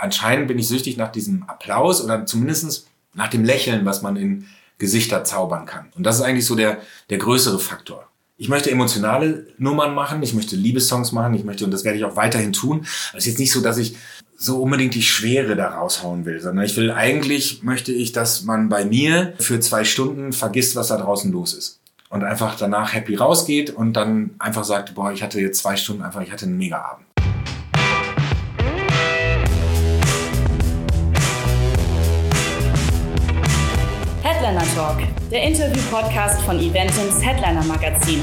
anscheinend bin ich süchtig nach diesem Applaus oder zumindestens nach dem Lächeln, was man in Gesichter zaubern kann. Und das ist eigentlich so der, der größere Faktor. Ich möchte emotionale Nummern machen, ich möchte Liebessongs machen, ich möchte, und das werde ich auch weiterhin tun. Es ist jetzt nicht so, dass ich so unbedingt die Schwere da raushauen will, sondern ich will eigentlich, möchte ich, dass man bei mir für zwei Stunden vergisst, was da draußen los ist. Und einfach danach happy rausgeht und dann einfach sagt, boah, ich hatte jetzt zwei Stunden einfach, ich hatte einen mega Headliner Talk, der Interview-Podcast von Eventims Headliner Magazin.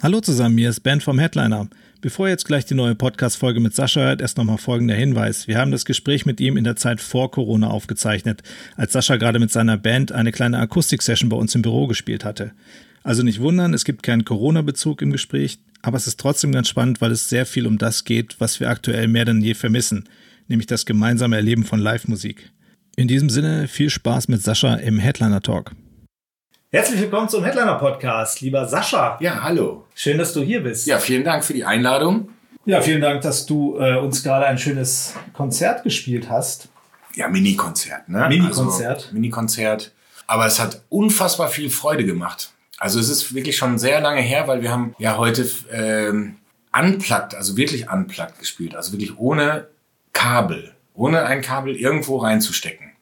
Hallo zusammen, hier ist Ben vom Headliner. Bevor jetzt gleich die neue Podcast-Folge mit Sascha hört, erst nochmal folgender Hinweis. Wir haben das Gespräch mit ihm in der Zeit vor Corona aufgezeichnet, als Sascha gerade mit seiner Band eine kleine Akustik-Session bei uns im Büro gespielt hatte. Also nicht wundern, es gibt keinen Corona-Bezug im Gespräch, aber es ist trotzdem ganz spannend, weil es sehr viel um das geht, was wir aktuell mehr denn je vermissen – nämlich das gemeinsame Erleben von Live-Musik. In diesem Sinne viel Spaß mit Sascha im Headliner Talk. Herzlich willkommen zum Headliner Podcast, lieber Sascha. Ja, hallo. Schön, dass du hier bist. Ja, vielen Dank für die Einladung. Ja, vielen Dank, dass du äh, uns gerade ein schönes Konzert gespielt hast. Ja, Mini-Konzert, ne? Mini-Konzert. Also, Mini-Konzert. Aber es hat unfassbar viel Freude gemacht. Also es ist wirklich schon sehr lange her, weil wir haben ja heute ähm, unplugged, also wirklich unplugged gespielt. Also wirklich ohne Kabel, ohne ein Kabel irgendwo reinzustecken.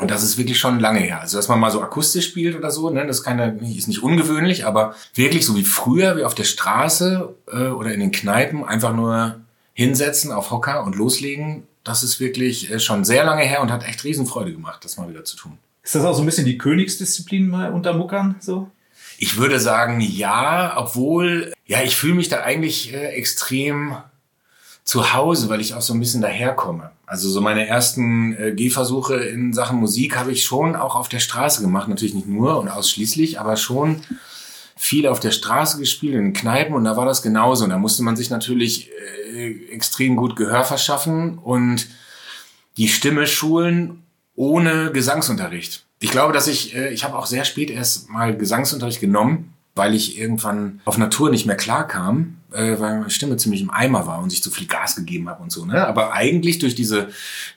Und das ist wirklich schon lange her. Also, dass man mal so akustisch spielt oder so, ne, das ist, keine, ist nicht ungewöhnlich, aber wirklich so wie früher, wie auf der Straße äh, oder in den Kneipen, einfach nur hinsetzen auf Hocker und loslegen, das ist wirklich äh, schon sehr lange her und hat echt Riesenfreude gemacht, das mal wieder zu tun. Ist das auch so ein bisschen die Königsdisziplin mal unter Muckern so? Ich würde sagen, ja, obwohl, ja, ich fühle mich da eigentlich äh, extrem zu Hause, weil ich auch so ein bisschen daherkomme. Also so meine ersten äh, Gehversuche in Sachen Musik habe ich schon auch auf der Straße gemacht. Natürlich nicht nur und ausschließlich, aber schon viel auf der Straße gespielt, in Kneipen und da war das genauso. Und da musste man sich natürlich äh, extrem gut Gehör verschaffen und die Stimme schulen ohne Gesangsunterricht. Ich glaube, dass ich, äh, ich habe auch sehr spät erst mal Gesangsunterricht genommen, weil ich irgendwann auf Natur nicht mehr klar kam äh, weil meine Stimme ziemlich im Eimer war und sich zu viel Gas gegeben habe und so. Ne? Aber eigentlich durch diese,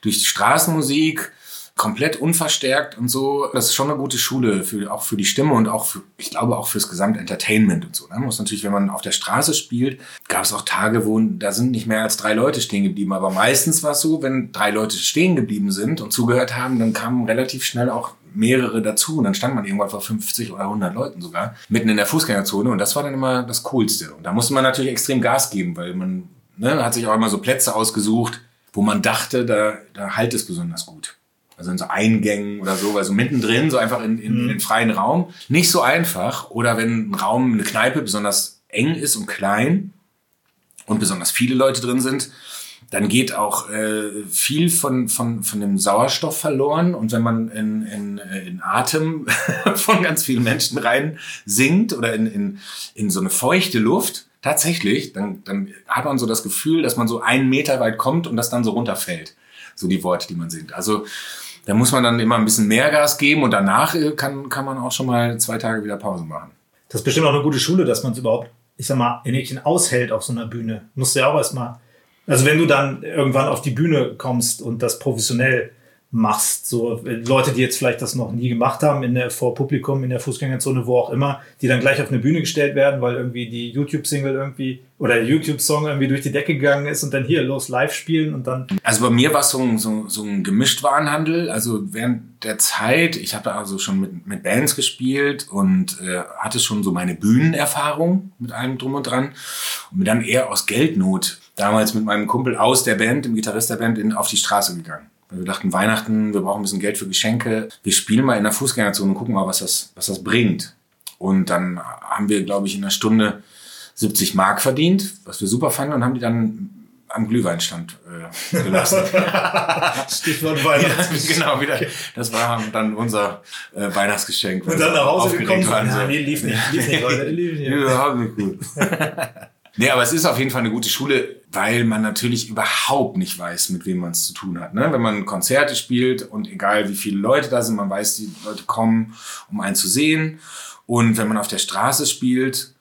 durch Straßenmusik, komplett unverstärkt und so. Das ist schon eine gute Schule für, auch für die Stimme und auch für, ich glaube auch fürs Gesamtentertainment und so. Ne? Muss natürlich, wenn man auf der Straße spielt, gab es auch Tage, wo da sind nicht mehr als drei Leute stehen geblieben. Aber meistens war es so, wenn drei Leute stehen geblieben sind und zugehört haben, dann kamen relativ schnell auch mehrere dazu und dann stand man irgendwann vor 50 oder 100 Leuten sogar mitten in der Fußgängerzone und das war dann immer das Coolste. Und da musste man natürlich extrem Gas geben, weil man ne, hat sich auch immer so Plätze ausgesucht, wo man dachte, da, da halt es besonders gut. Also in so Eingängen oder so, also mittendrin, so einfach in, in, in den freien Raum. Nicht so einfach. Oder wenn ein Raum, eine Kneipe besonders eng ist und klein und besonders viele Leute drin sind, dann geht auch äh, viel von, von, von dem Sauerstoff verloren. Und wenn man in, in, äh, in Atem von ganz vielen Menschen rein singt oder in, in, in so eine feuchte Luft, tatsächlich, dann, dann hat man so das Gefühl, dass man so einen Meter weit kommt und das dann so runterfällt. So die Worte, die man singt. Also da muss man dann immer ein bisschen mehr Gas geben und danach äh, kann, kann man auch schon mal zwei Tage wieder Pause machen. Das ist bestimmt auch eine gute Schule, dass man es überhaupt, ich sag mal, in Häkchen aushält auf so einer Bühne. Musst du ja auch erstmal, also wenn du dann irgendwann auf die Bühne kommst und das professionell machst. So Leute, die jetzt vielleicht das noch nie gemacht haben, in der, vor Publikum, in der Fußgängerzone, wo auch immer, die dann gleich auf eine Bühne gestellt werden, weil irgendwie die YouTube-Single irgendwie oder der YouTube-Song irgendwie durch die Decke gegangen ist und dann hier los live spielen und dann. Also bei mir war es so, ein, so, so ein Gemischtwarenhandel. Also während der Zeit, ich habe also schon mit, mit Bands gespielt und äh, hatte schon so meine Bühnenerfahrung mit allem drum und dran und bin dann eher aus Geldnot damals mit meinem Kumpel aus der Band, dem Gitarrist der Band, in, auf die Straße gegangen. Wir dachten, Weihnachten, wir brauchen ein bisschen Geld für Geschenke. Wir spielen mal in der Fußgängerzone und gucken mal, was das, was das bringt. Und dann haben wir, glaube ich, in einer Stunde 70 Mark verdient, was wir super fanden und haben die dann am Glühweinstand äh, gelassen. Stichwort Weihnachten. Ja, genau, wieder. Das war dann unser äh, Weihnachtsgeschenk. Und dann nach Hause gekommen. Waren, ja, nee, lief nicht, lief nicht, Leute. Lief nicht. Überhaupt nicht gut. Nee, aber es ist auf jeden Fall eine gute Schule, weil man natürlich überhaupt nicht weiß, mit wem man es zu tun hat. Ne? Wenn man Konzerte spielt und egal wie viele Leute da sind, man weiß, die Leute kommen, um einen zu sehen. Und wenn man auf der Straße spielt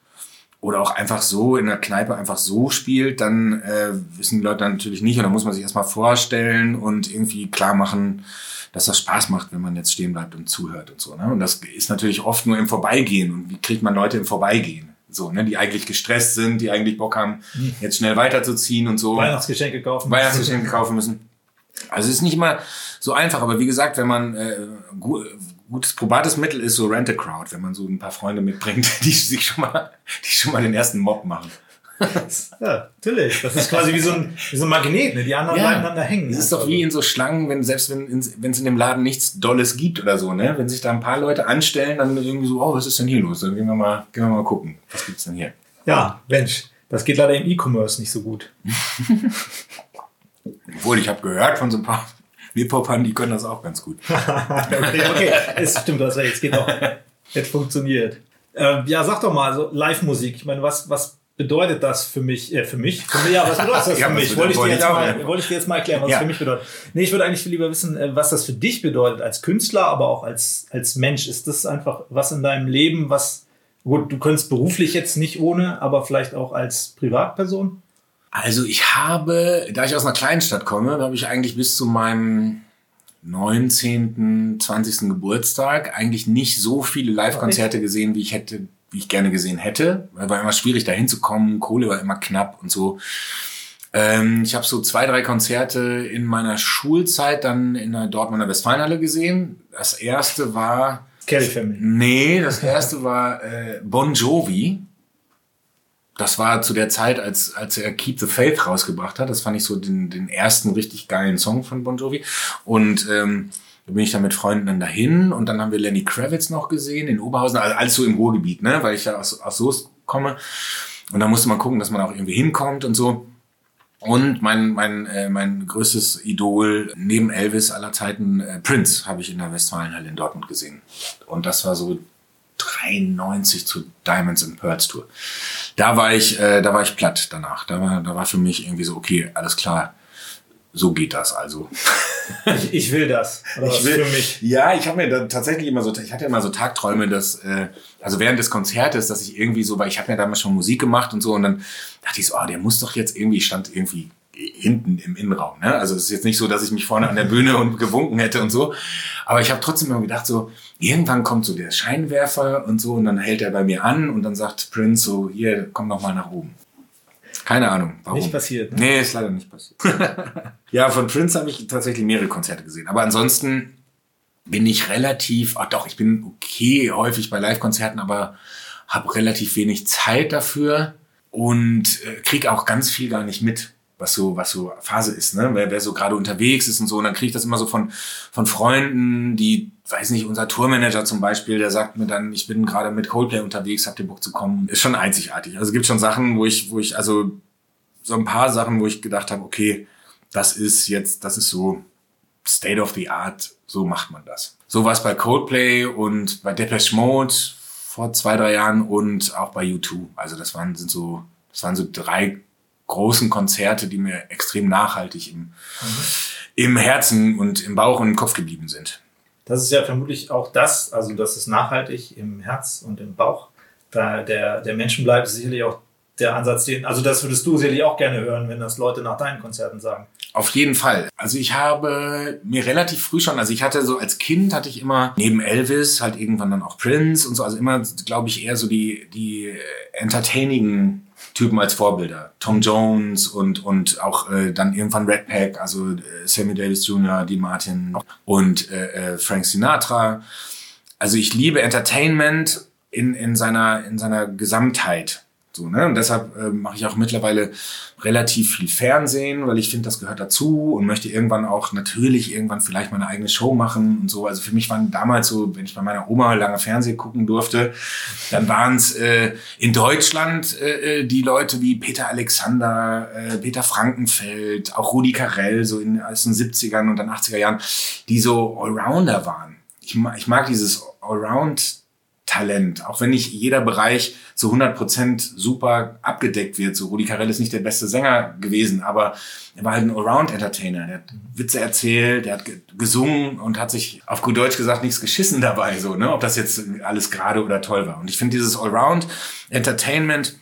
oder auch einfach so in der Kneipe einfach so spielt, dann äh, wissen die Leute natürlich nicht und dann muss man sich erstmal vorstellen und irgendwie klar machen, dass das Spaß macht, wenn man jetzt stehen bleibt und zuhört und so. Ne? Und das ist natürlich oft nur im Vorbeigehen. Und wie kriegt man Leute im Vorbeigehen? So, ne, die eigentlich gestresst sind, die eigentlich Bock haben, jetzt schnell weiterzuziehen und so. Weihnachtsgeschenke kaufen. Weihnachtsgeschenke kaufen müssen. Also es ist nicht immer so einfach, aber wie gesagt, wenn man äh, gu gutes probates Mittel ist so Rent a Crowd, wenn man so ein paar Freunde mitbringt, die sich schon mal, die schon mal den ersten Mob machen. ja, natürlich. Das ist quasi wie so ein, wie so ein Magnet, ne? die anderen Ja. aneinander hängen. Es ist doch wie in so Schlangen, wenn selbst wenn es in dem Laden nichts Dolles gibt oder so, ne? Wenn sich da ein paar Leute anstellen, dann irgendwie so, oh, was ist denn hier los? Dann gehen wir mal, gehen wir mal gucken, was gibt's denn hier? Ja, Mensch, das geht leider im E-Commerce nicht so gut. Obwohl ich habe gehört von so ein paar Hip-Hopern, die können das auch ganz gut. okay, okay, es stimmt, das es geht auch. Jetzt funktioniert. Ähm, ja, sag doch mal, also Live-Musik. Ich meine, was, was bedeutet das für mich? Äh, für mich? Für mich ja, was bedeutet das Ja, für mich? Wollte ich, dir jetzt mal, ja. wollte ich dir jetzt mal erklären, was Ja. es für mich bedeutet. Nee, ich würde eigentlich viel lieber wissen, äh, was das für dich bedeutet als Künstler, aber auch als, als Mensch. Ist das einfach was in deinem Leben, was, gut, du könntest beruflich jetzt nicht ohne, aber vielleicht auch als Privatperson? Also ich habe, da ich aus einer kleinen Stadt komme, habe ich eigentlich bis zu meinem 19., 20. Geburtstag eigentlich nicht so viele Live-Konzerte gesehen, wie ich hätte, wie ich gerne gesehen hätte. Weil war immer schwierig, da hinzukommen. Kohle war immer knapp und so. Ähm, ich habe so zwei, drei Konzerte in meiner Schulzeit dann in der Dortmunder Westfalenhalle gesehen. Das erste war, Kelly Family. Nee, das erste war äh, Bon Jovi. Das war zu der Zeit, als, als er Keep the Faith rausgebracht hat. Das fand ich so den, den ersten richtig geilen Song von Bon Jovi. Und ähm, da bin ich dann mit Freunden dann dahin und dann haben wir Lenny Kravitz noch gesehen in Oberhausen, also alles so im Ruhrgebiet, ne, weil ich ja aus, aus Soest komme. Und da musste man gucken, dass man auch irgendwie hinkommt und so. Und mein, mein, äh, mein größtes Idol neben Elvis aller Zeiten, äh, Prince, habe ich in der Westfalenhalle in Dortmund gesehen. Und das war so 93 zu Diamonds and Pearls Tour. Da war ich, äh, da war ich platt danach. Da war, da war für mich irgendwie so, okay, alles klar, so geht das also. Ich, ich will das. Oder was für mich. Ja, ich habe mir da tatsächlich immer so, ich hatte immer so Tagträume, dass, äh, also während des Konzertes, dass ich irgendwie so, weil ich habe ja damals schon Musik gemacht und so, und dann dachte ich so, oh, der muss doch jetzt irgendwie, ich stand irgendwie hinten im Innenraum. Ne? Also es ist jetzt nicht so, dass ich mich vorne an der Bühne und gewunken hätte und so. Aber ich habe trotzdem immer gedacht, so, irgendwann kommt so der Scheinwerfer und so, und dann hält er bei mir an und dann sagt Prince so, hier, komm noch mal nach oben. Keine Ahnung, warum. Nicht passiert, ne? Nee, ist leider nicht passiert. ja, von Prince habe ich tatsächlich mehrere Konzerte gesehen. Aber ansonsten bin ich relativ, ach doch, ich bin okay häufig bei Live-Konzerten, aber habe relativ wenig Zeit dafür und äh, krieg auch ganz viel gar nicht mit, was so, was so Phase ist, ne? Wer, wer so gerade unterwegs ist und so, und dann kriege ich das immer so von, von Freunden, die, weiß nicht, unser Tourmanager zum Beispiel, der sagt mir dann, ich bin gerade mit Coldplay unterwegs, habt ihr Bock zu kommen? Ist schon einzigartig. Also es gibt schon Sachen, wo ich, wo ich, also so ein paar Sachen, wo ich gedacht habe, okay, das ist jetzt, das ist so State of the Art, so macht man das. So war es bei Coldplay und bei Depeche Mode vor zwei, drei Jahren und auch bei U2. Also das waren, sind so, das waren so drei großen Konzerte, die mir extrem nachhaltig im, im Herzen und im Bauch und im Kopf geblieben sind. Das ist ja vermutlich auch das, also das ist nachhaltig im Herz und im Bauch. Da der, der Menschen bleibt, ist sicherlich auch der Ansatz, den, also das würdest du sicherlich auch gerne hören, wenn das Leute nach deinen Konzerten sagen. Auf jeden Fall. Also ich habe mir relativ früh schon, also ich hatte so als Kind hatte ich immer neben Elvis halt irgendwann dann auch Prince und so, also immer, glaube ich, eher so die, die äh, entertaining Typen als Vorbilder. Tom Jones und, und auch äh, dann irgendwann Red Pack, also äh, Sammy Davis Jr., Dean Martin und äh, äh, Frank Sinatra. Also ich liebe Entertainment in, in, seiner, in seiner Gesamtheit. So, ne? Und deshalb äh, mache ich auch mittlerweile relativ viel Fernsehen, weil ich finde, das gehört dazu und möchte irgendwann auch natürlich irgendwann vielleicht meine eigene Show machen und so. Also für mich waren damals so, wenn ich bei meiner Oma lange Fernsehen gucken durfte, dann waren es äh, in Deutschland äh, äh, die Leute wie Peter Alexander, äh, Peter Frankenfeld, auch Rudi Carell, so in den 70ern und dann 80er Jahren, die so Allrounder waren. Ich, ma- ich mag dieses Allround Talent, auch wenn nicht jeder Bereich zu 100% super abgedeckt wird. So Rudi Carell ist nicht der beste Sänger gewesen, aber er war halt ein Allround-Entertainer. Der hat Witze erzählt, der hat ge- gesungen und hat sich auf gut Deutsch gesagt nichts geschissen dabei, so, ne? ob das jetzt alles gerade oder toll war. Und ich finde dieses Allround-Entertainment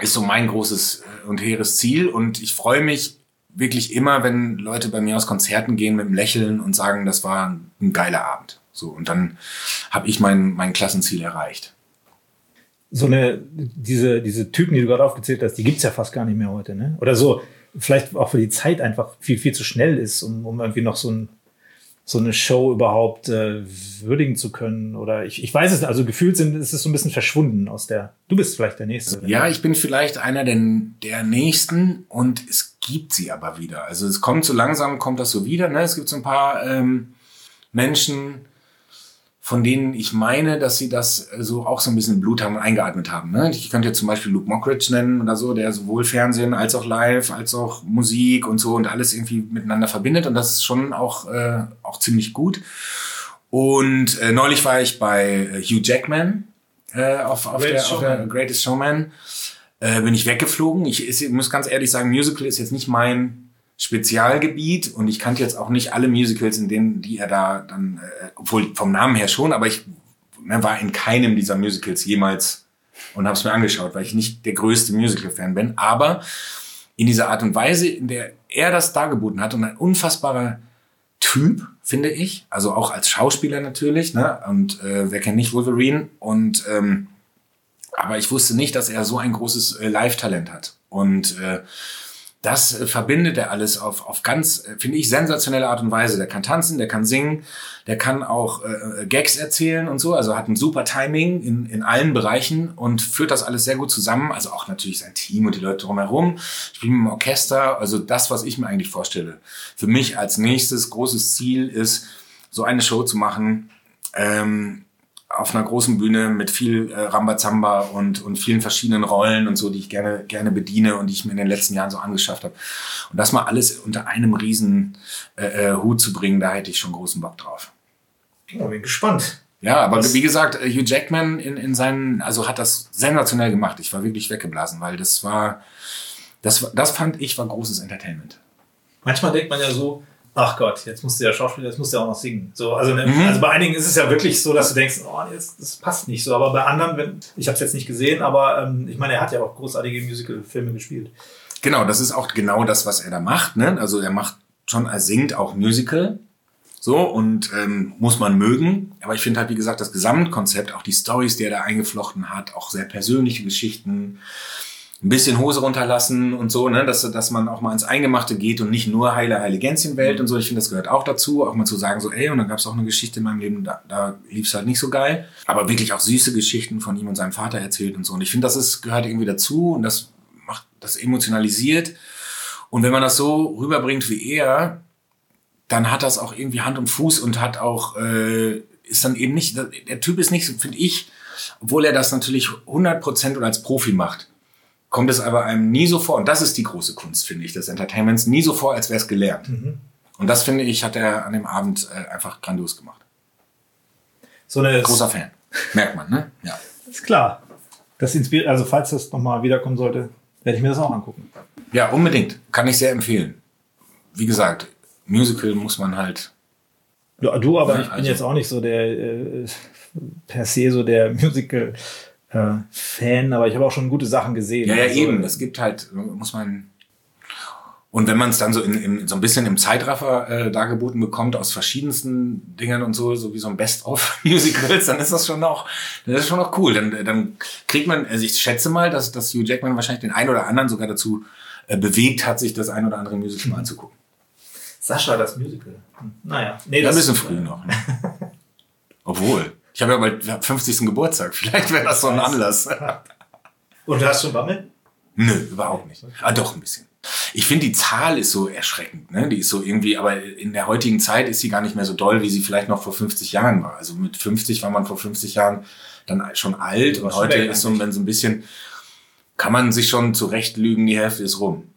ist so mein großes äh, und hehres Ziel. Und ich freue mich wirklich immer, wenn Leute bei mir aus Konzerten gehen mit einem Lächeln und sagen, das war ein geiler Abend. So, und dann habe ich mein, mein Klassenziel erreicht. So eine, diese, diese Typen, die du gerade aufgezählt hast, die gibt's ja fast gar nicht mehr heute, ne? Oder so, vielleicht auch für die Zeit einfach viel, viel zu schnell ist, um, um irgendwie noch so ein so eine Show überhaupt äh, würdigen zu können. Oder ich, ich weiß es, also gefühlt sind, ist es so ein bisschen verschwunden aus der. Du bist vielleicht der Nächste. Ja, ich bin vielleicht einer der, der Nächsten und es gibt sie aber wieder. Also es kommt so langsam, kommt das so wieder. Ne? Es gibt so ein paar ähm, Menschen, von denen ich meine, dass sie das so auch so ein bisschen Blut haben und eingeatmet haben. Ne? Ich könnte jetzt zum Beispiel Luke Mockridge nennen oder so, der sowohl Fernsehen als auch Live, als auch Musik und so und alles irgendwie miteinander verbindet und das ist schon auch, äh, auch ziemlich gut. Und äh, neulich war ich bei äh, Hugh Jackman äh, auf, auf, der, auf der Greatest Showman. Äh, bin ich weggeflogen. Ich, ich muss ganz ehrlich sagen, Musical ist jetzt nicht mein Spezialgebiet und ich kannte jetzt auch nicht alle Musicals, in denen, die er da dann, äh, obwohl vom Namen her schon, aber ich ne, war in keinem dieser Musicals jemals und habe es mir angeschaut, weil ich nicht der größte Musical-Fan bin. Aber in dieser Art und Weise, in der er das dargeboten hat und ein unfassbarer Typ, finde ich, also auch als Schauspieler natürlich, ne? Und äh, wer kennt nicht Wolverine? Und ähm, aber ich wusste nicht, dass er so ein großes äh, Live-Talent hat. Und äh, das äh, verbindet er alles auf, auf ganz, äh, finde ich, sensationelle Art und Weise. Der kann tanzen, der kann singen, der kann auch äh, Gags erzählen und so. Also hat ein super Timing in, in allen Bereichen und führt das alles sehr gut zusammen. Also auch natürlich sein Team und die Leute drumherum. Spielen im Orchester. Also das, was ich mir eigentlich vorstelle. Für mich als nächstes großes Ziel ist, so eine Show zu machen, ähm, auf einer großen Bühne mit viel äh, Rambazamba und, und vielen verschiedenen Rollen und so, die ich gerne, gerne bediene und die ich mir in den letzten Jahren so angeschafft habe. Und das mal alles unter einem riesen äh, äh, Hut zu bringen, da hätte ich schon großen Bock drauf. Ja, bin gespannt. Ja, aber Was? wie gesagt, äh, Hugh Jackman in, in seinen, also hat das sensationell gemacht. Ich war wirklich weggeblasen, weil das war, das, das fand ich war großes Entertainment. Manchmal denkt man ja so, ach Gott, jetzt musst du ja Schauspieler, jetzt musst du ja auch noch singen. So, also, ne, mhm. also bei einigen ist es ja wirklich so, dass du denkst, oh, jetzt, das passt nicht so. Aber bei anderen, wenn, ich habe es jetzt nicht gesehen, aber ähm, ich meine, er hat ja auch großartige Musical-Filme gespielt. Genau, das ist auch genau das, was er da macht. Ne? Also er macht schon, er singt auch Musical. So, und ähm, muss man mögen. Aber ich finde halt, wie gesagt, das Gesamtkonzept, auch die Stories, die er da eingeflochten hat, auch sehr persönliche Geschichten, ein bisschen Hose runterlassen und so, ne, dass, dass man auch mal ins Eingemachte geht und nicht nur heile, heile Gänschenwelt mhm. und so. Ich finde, das gehört auch dazu, auch mal zu sagen, so, ey, und dann gab es auch eine Geschichte in meinem Leben, da, da lief es halt nicht so geil. Aber wirklich auch süße Geschichten von ihm und seinem Vater erzählt und so. Und ich finde, das ist, gehört irgendwie dazu und das macht, das emotionalisiert. Und wenn man das so rüberbringt wie er, dann hat das auch irgendwie Hand und Fuß und hat auch, äh, ist dann eben nicht, der Typ ist nicht, finde ich, obwohl er das natürlich 100% und als Profi macht kommt es aber einem nie so vor, und das ist die große Kunst, finde ich, des Entertainments, nie so vor, als wäre es gelernt. Mhm. Und das, finde ich, hat er an dem Abend äh, einfach grandios gemacht. So eine Großer Fan. Merkt man, ne? Ja. Ist klar. Das inspiriert, also falls das nochmal wiederkommen sollte, werde ich mir das auch angucken. Ja, unbedingt. Kann ich sehr empfehlen. Wie gesagt, Musical muss man halt. Ja, du, aber ja, ich bin also, jetzt auch nicht so der äh, per se so der Musical äh, Fan, aber ich habe auch schon gute Sachen gesehen. Ja, ja, also, eben. Es gibt halt, muss man. Und wenn man es dann so in, in so ein bisschen im Zeitraffer äh, dargeboten bekommt aus verschiedensten Dingern und so, so wie so ein Best-of-Musicals, dann ist das schon noch, das ist schon noch cool. Dann, dann kriegt man, also ich schätze mal, dass, dass Hugh Jackman wahrscheinlich den einen oder anderen sogar dazu äh, bewegt hat, sich das ein oder andere Musical mal anzugucken. Sascha, das Musical. Hm. Naja. Nee, das ja, ein bisschen früh noch. Ne? Obwohl. Ich habe ja bald 50. Geburtstag. Vielleicht wäre das so ein Anlass. Und du hast schon Bammel? Nö, überhaupt nicht. Ah, doch, ein bisschen. Ich finde, die Zahl ist so erschreckend. Ne? Die ist so irgendwie, aber in der heutigen Zeit ist sie gar nicht mehr so doll, wie sie vielleicht noch vor 50 Jahren war. Also mit 50 war man vor 50 Jahren dann schon alt und heute ist so, dann so ein bisschen, kann man sich schon zurechtlügen, die Hälfte ist rum.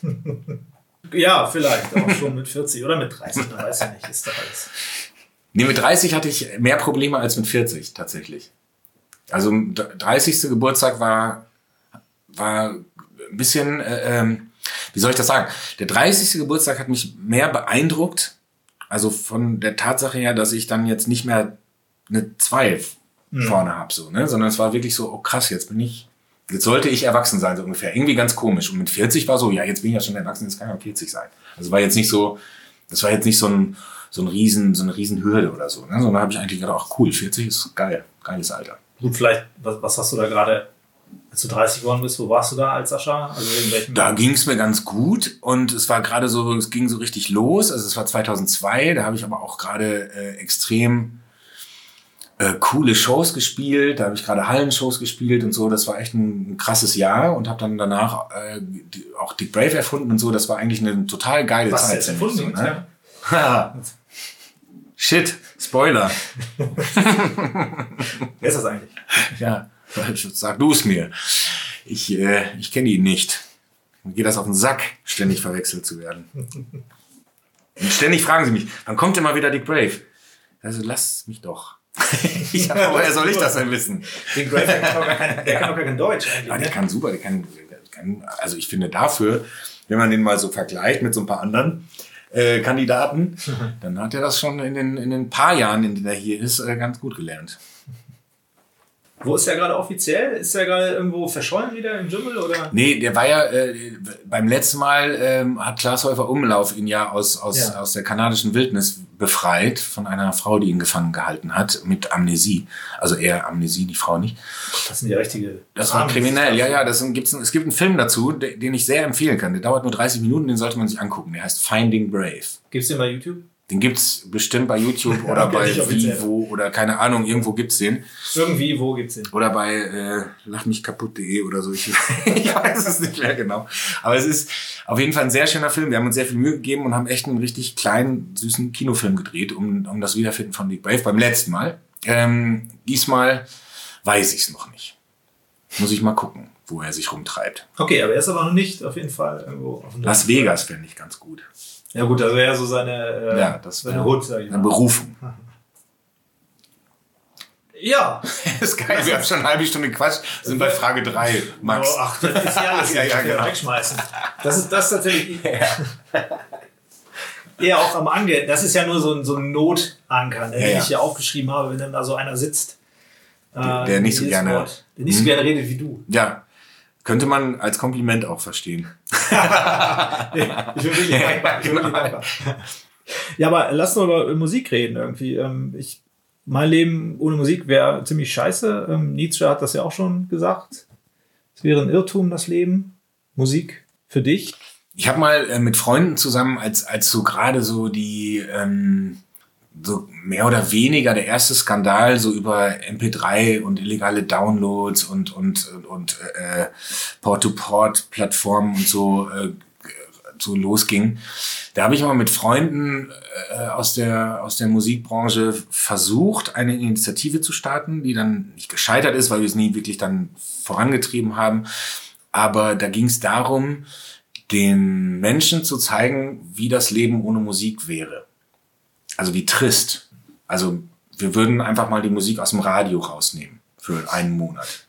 ja, vielleicht auch schon mit 40 oder mit 30, man weiß ja nicht, ist da alles. Nee, mit 30 hatte ich mehr Probleme als mit 40 tatsächlich. Also 30. Geburtstag war, war ein bisschen, äh, ähm, wie soll ich das sagen? Der 30. Geburtstag hat mich mehr beeindruckt, also von der Tatsache her, dass ich dann jetzt nicht mehr eine 2 mhm. vorne habe, so, ne? sondern es war wirklich so, oh krass, jetzt bin ich jetzt sollte ich erwachsen sein, so ungefähr. Irgendwie ganz komisch. Und mit 40 war so, ja, jetzt bin ich ja schon erwachsen, jetzt kann ich ja 40 sein. Also war jetzt nicht so, das war jetzt nicht so ein, so ein riesen, so eine riesen Hürde oder so. Ne? Sondern habe ich eigentlich gedacht, ach cool, 40 ist geil, geiles Alter. Gut, vielleicht, was, was hast du da gerade, als du 30 geworden bist, wo warst du da als Sascha? Also Da ging es mir ganz gut und es war gerade so, es ging so richtig los. Also es war 2002, da habe ich aber auch gerade äh, extrem äh, coole Shows gespielt. Da habe ich gerade Hallenshows gespielt und so. Das war echt ein, ein krasses Jahr und habe dann danach äh, die, auch Dick Brave erfunden und so. Das war eigentlich eine total geile Was Zeit. jetzt erfunden? finde ich so, ja. Shit, Spoiler. Wer ist das eigentlich? Ja, sag du es mir. Ich, äh, ich kenne ihn nicht. Mir geht das auf den Sack, ständig verwechselt zu werden. Und ständig fragen sie mich, wann kommt mal wieder Dick Brave? Also lass mich doch. ich, aber woher soll ich das denn wissen? Den Grave, der kann auch gar kein, der kann auch gar kein Deutsch eigentlich. Ja, der ne? kann super, der kann, der kann, also ich finde dafür, wenn man den mal so vergleicht mit so ein paar anderen äh, Kandidaten, dann hat er das schon in den, in den paar Jahren, in denen er hier ist, äh, ganz gut gelernt. Wo ist der gerade offiziell? Ist der gerade irgendwo verschollen wieder im Dschungel? Oder? Nee, der war ja äh, beim letzten Mal ähm, hat Klaas Häufer Umlauf ihn ja aus, aus, Ja. aus der kanadischen Wildnis befreit von einer Frau, die ihn gefangen gehalten hat mit Amnesie. Also er Amnesie, die Frau nicht. Das sind die richtige. Das war kriminell, ja, ja. Das gibt's, es gibt einen Film dazu, de- den ich sehr empfehlen kann. Der dauert nur 30 Minuten, den sollte man sich angucken. Der heißt Finding Brave. Gibt's den bei YouTube? Den gibt's bestimmt bei YouTube oder bei. Vivo oder keine Ahnung, irgendwo gibt's den. Irgendwie, wo gibt's den? Oder bei äh, lachmichkaputt.de oder so. Ich, ich weiß es nicht mehr genau. Aber es ist auf jeden Fall ein sehr schöner Film. Wir haben uns sehr viel Mühe gegeben und haben echt einen richtig kleinen, süßen Kinofilm gedreht, um, um das Wiederfinden von Dick Brave beim letzten Mal. Ähm, diesmal weiß ich es noch nicht. Muss ich mal gucken, wo er sich rumtreibt. Okay, aber er ist aber noch nicht auf jeden Fall irgendwo auf dem Las Vegas fände ich ganz gut. Ja gut, das wäre ja so seine, äh, Ja, das seine Hut, sag ich eine mal. Berufung. Ja. Das ist geil. Wir haben schon eine halbe Stunde Quatsch. Sind bei Frage 3, Max. Oh, ach, das ist ja alles Ja, ja, genau. wegschmeißen. Das ist das ist natürlich eher auch am Ange. Das ist ja nur so ein, so ein Notanker, ne, Ja, den ja. ich hier aufgeschrieben habe, wenn dann da so einer sitzt. äh, der nicht so gerne- Wort, Der nicht so gerne redet wie du. Ja, könnte man als Kompliment auch verstehen. Ich bin wirklich dankbar. Ich bin wirklich dankbar. Ja, aber lass uns über Musik reden irgendwie. Ähm, Ich, mein Leben ohne Musik wäre ziemlich scheiße. Ähm, Nietzsche hat das ja auch schon gesagt. Es wäre ein Irrtum, das Leben. Musik für dich. Ich habe mal äh, mit Freunden zusammen, als, als so gerade so die, ähm, so mehr oder weniger der erste Skandal so über MP3 und illegale Downloads und, und, und, und äh, Port-to-Port-Plattformen und so, äh, so losging. Da habe ich mal mit Freunden äh, aus, der, aus der Musikbranche versucht, eine Initiative zu starten, die dann nicht gescheitert ist, weil wir es nie wirklich dann vorangetrieben haben. Aber da ging es darum, den Menschen zu zeigen, wie das Leben ohne Musik wäre. Also wie trist. Also wir würden einfach mal die Musik aus dem Radio rausnehmen für einen Monat.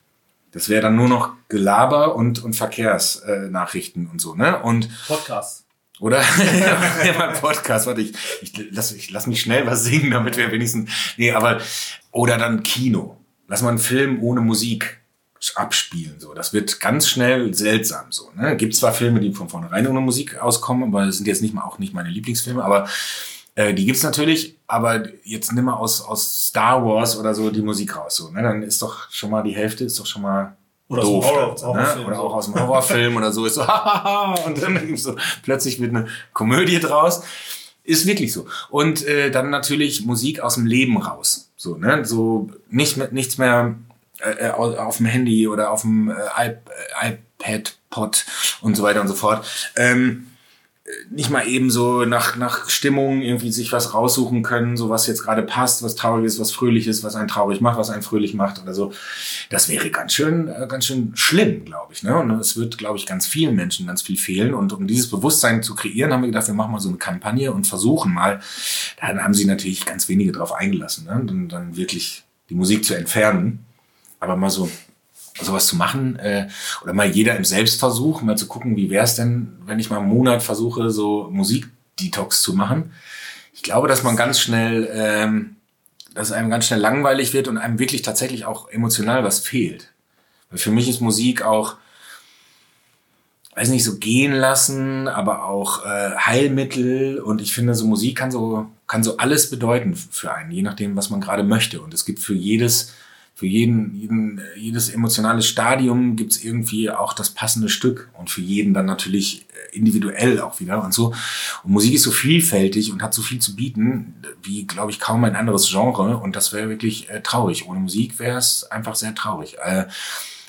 Das wäre dann nur noch Gelaber und, und Verkehrsnachrichten äh, und so, ne? Und Podcast. oder ja, mein Podcast, warte, ich, ich, lass, ich lass mich schnell was singen, damit wir wenigstens. Nee, aber oder dann Kino. Lass mal einen Film ohne Musik abspielen. So. Das wird ganz schnell seltsam. So, ne? Gibt zwar Filme, die von vornherein ohne Musik auskommen, aber das sind jetzt nicht mal auch nicht meine Lieblingsfilme, aber äh, die gibt's natürlich, aber jetzt nimm mal aus, aus Star Wars oder so die Musik raus. So, ne? Dann ist doch schon mal die Hälfte ist doch schon mal Oder aus doof. Horror- so, Horrorfilm ne? Oder auch aus dem Horrorfilm oder so ist so, hahaha, und dann so, plötzlich wird eine Komödie draus. Ist wirklich so. Und äh, dann natürlich Musik aus dem Leben raus. So, ne? So nicht mit nichts mehr äh, äh, au- auf dem Handy oder auf dem äh, äh, iPad, Pod und so weiter und so fort. Ähm, nicht mal eben so nach, nach Stimmung irgendwie sich was raussuchen können, so was jetzt gerade passt, was traurig ist, was fröhlich ist, was einen traurig macht, was einen fröhlich macht oder so. Das wäre ganz schön, äh, ganz schön schlimm, glaube ich. Ne? Und es wird, glaube ich, ganz vielen Menschen ganz viel fehlen. Und um dieses Bewusstsein zu kreieren, haben wir gedacht, wir machen mal so eine Kampagne und versuchen mal. Dann haben sie natürlich ganz wenige drauf eingelassen, ne? dann, dann wirklich die Musik zu entfernen. Aber mal so sowas zu machen äh, oder mal jeder im Selbstversuch, mal zu gucken, wie wäre es denn, wenn ich mal einen Monat versuche, so Musikdetox zu machen. Ich glaube, dass man ganz schnell, ähm, dass einem ganz schnell langweilig wird und einem wirklich tatsächlich auch emotional was fehlt. Weil für mich ist Musik auch, weiß nicht, so gehen lassen, aber auch äh, Heilmittel. Und ich finde, so Musik kann so, kann so alles bedeuten für einen, je nachdem, was man gerade möchte. Und es gibt für jedes, für jeden, jeden jedes emotionale Stadium gibt's irgendwie auch das passende Stück. Und für jeden dann natürlich äh, individuell auch wieder und so. Und Musik ist so vielfältig und hat so viel zu bieten, wie, glaube ich, kaum ein anderes Genre. Und das wäre wirklich äh, traurig. Ohne Musik wäre es einfach sehr traurig. Äh,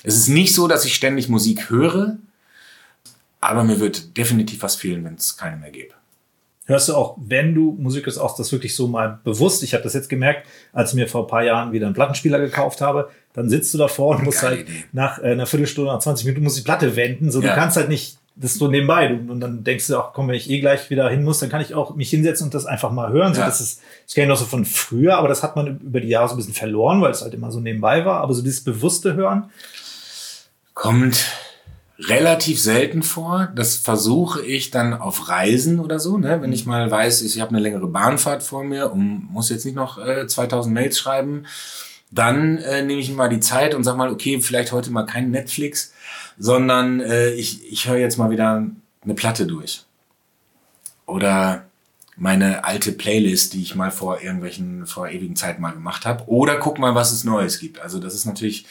es ist nicht so, dass ich ständig Musik höre, aber mir wird definitiv was fehlen, wenn es keine mehr gäbe. Hörst du auch, wenn du Musik hörst, auch das wirklich so mal bewusst? Ich habe das jetzt gemerkt, als ich mir vor ein paar Jahren wieder einen Plattenspieler gekauft habe. Dann sitzt du davor und musst halt Idee. nach äh, einer Viertelstunde, nach 20 Minuten musst die Platte wenden. So, Ja. du kannst halt nicht das so nebenbei. Und dann denkst du auch, komm, wenn ich eh gleich wieder hin muss, dann kann ich auch mich hinsetzen und das einfach mal hören. So, Ja. das ist, das kenne ich noch so von früher, aber das hat man über die Jahre so ein bisschen verloren, weil es halt immer so nebenbei war. Aber so dieses bewusste Hören, Kommt relativ selten vor. Das versuche ich dann auf Reisen oder so, ne? wenn ich mal weiß, ich habe eine längere Bahnfahrt vor mir und muss jetzt nicht noch äh, 2000 Mails schreiben. Dann äh, nehme ich mir mal die Zeit und sag mal, okay, vielleicht heute mal kein Netflix, sondern äh, ich, ich höre jetzt mal wieder eine Platte durch. Oder meine alte Playlist, die ich mal vor irgendwelchen, vor ewigen Zeiten mal gemacht habe. Oder guck mal, was es Neues gibt. Also das ist natürlich,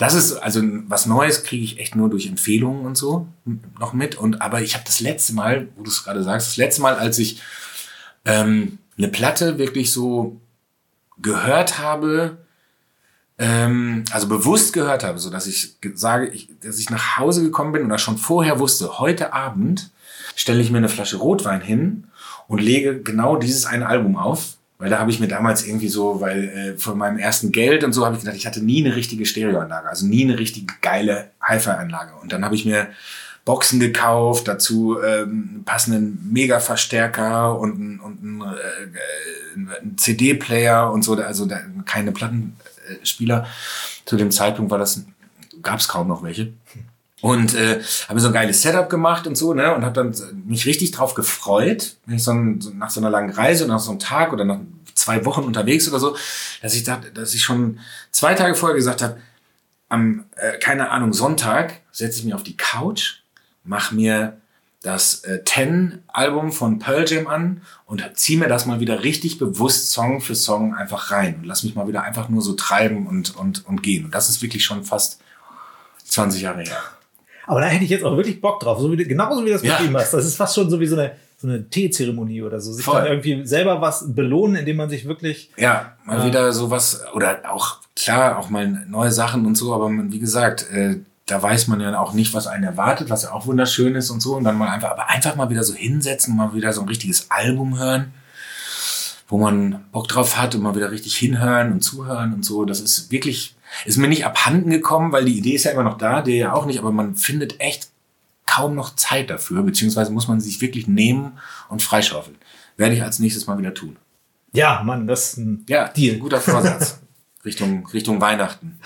das ist, also was Neues kriege ich echt nur durch Empfehlungen und so noch mit. Und aber ich habe das letzte Mal, wo du es gerade sagst, das letzte Mal, als ich ähm, eine Platte wirklich so gehört habe, ähm, also bewusst gehört habe, so dass ich ge- sage, ich, dass ich nach Hause gekommen bin oder schon vorher wusste, heute Abend stelle ich mir eine Flasche Rotwein hin und lege genau dieses eine Album auf. Weil da habe ich mir damals irgendwie so, weil äh, von meinem ersten Geld und so habe ich gedacht, ich hatte nie eine richtige Stereoanlage, also nie eine richtig geile Hi-Fi-Anlage. Und dann habe ich mir Boxen gekauft, dazu ähm, passenden Mega-Verstärker und und einen, äh, einen CD-Player und so, also da, keine Plattenspieler. Zu dem Zeitpunkt war das, gab es kaum noch welche. Und äh, habe so ein geiles Setup gemacht und so, ne? Und habe dann mich richtig drauf gefreut, ich so, so nach so einer langen Reise oder nach so einem Tag oder nach zwei Wochen unterwegs oder so, dass ich dachte, dass ich schon zwei Tage vorher gesagt habe, am, äh, keine Ahnung, Sonntag setze ich mich auf die Couch, mach mir das äh, Ten-Album von Pearl Jam an und zieh mir das mal wieder richtig bewusst Song für Song einfach rein und lass mich mal wieder einfach nur so treiben und, und, und gehen. Und das ist wirklich schon fast 20 Jahre her. Aber da hätte ich jetzt auch wirklich Bock drauf, so wie, du- genauso wie das Ja. beschrieben hast. Das ist fast schon so wie so eine, so eine Teezeremonie oder so. Sich Voll. dann irgendwie selber was belohnen, indem man sich wirklich Ja, mal wieder sowas oder auch klar auch mal neue Sachen und so, aber man, wie gesagt, äh, da weiß man ja auch nicht, was einen erwartet, was ja auch wunderschön ist und so und dann mal einfach, aber einfach mal wieder so hinsetzen, mal wieder so ein richtiges Album hören, wo man Bock drauf hat und mal wieder richtig hinhören und zuhören und so. Das ist wirklich, ist mir nicht abhanden gekommen, weil die Idee ist ja immer noch da, der ja auch nicht, aber man findet echt kaum noch Zeit dafür, beziehungsweise muss man sich wirklich nehmen und freischaufeln. Werde ich als nächstes mal wieder tun. Ja, Mann, das ist ein Ja, Deal. guter Vorsatz. Richtung, Richtung Weihnachten.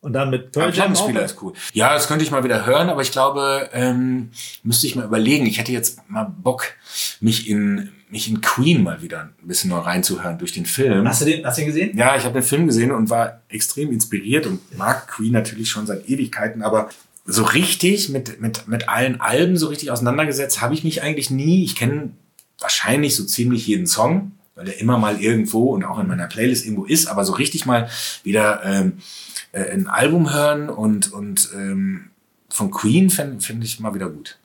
Und dann mit Pearl Jam ist cool. Ja, das könnte ich mal wieder hören, aber ich glaube, ähm, müsste ich mal überlegen. Ich hätte jetzt mal Bock, mich in, mich in Queen mal wieder ein bisschen neu reinzuhören durch den Film. Hast du den, hast du den gesehen? Ja, ich habe den Film gesehen und war extrem inspiriert und mag Queen natürlich schon seit Ewigkeiten, aber so richtig mit, mit, mit allen Alben so richtig auseinandergesetzt habe ich mich eigentlich nie. Ich kenne wahrscheinlich so ziemlich jeden Song, weil der immer mal irgendwo und auch in meiner Playlist irgendwo ist, aber so richtig mal wieder ähm, äh, ein Album hören und, und ähm, von Queen finde find ich mal wieder gut.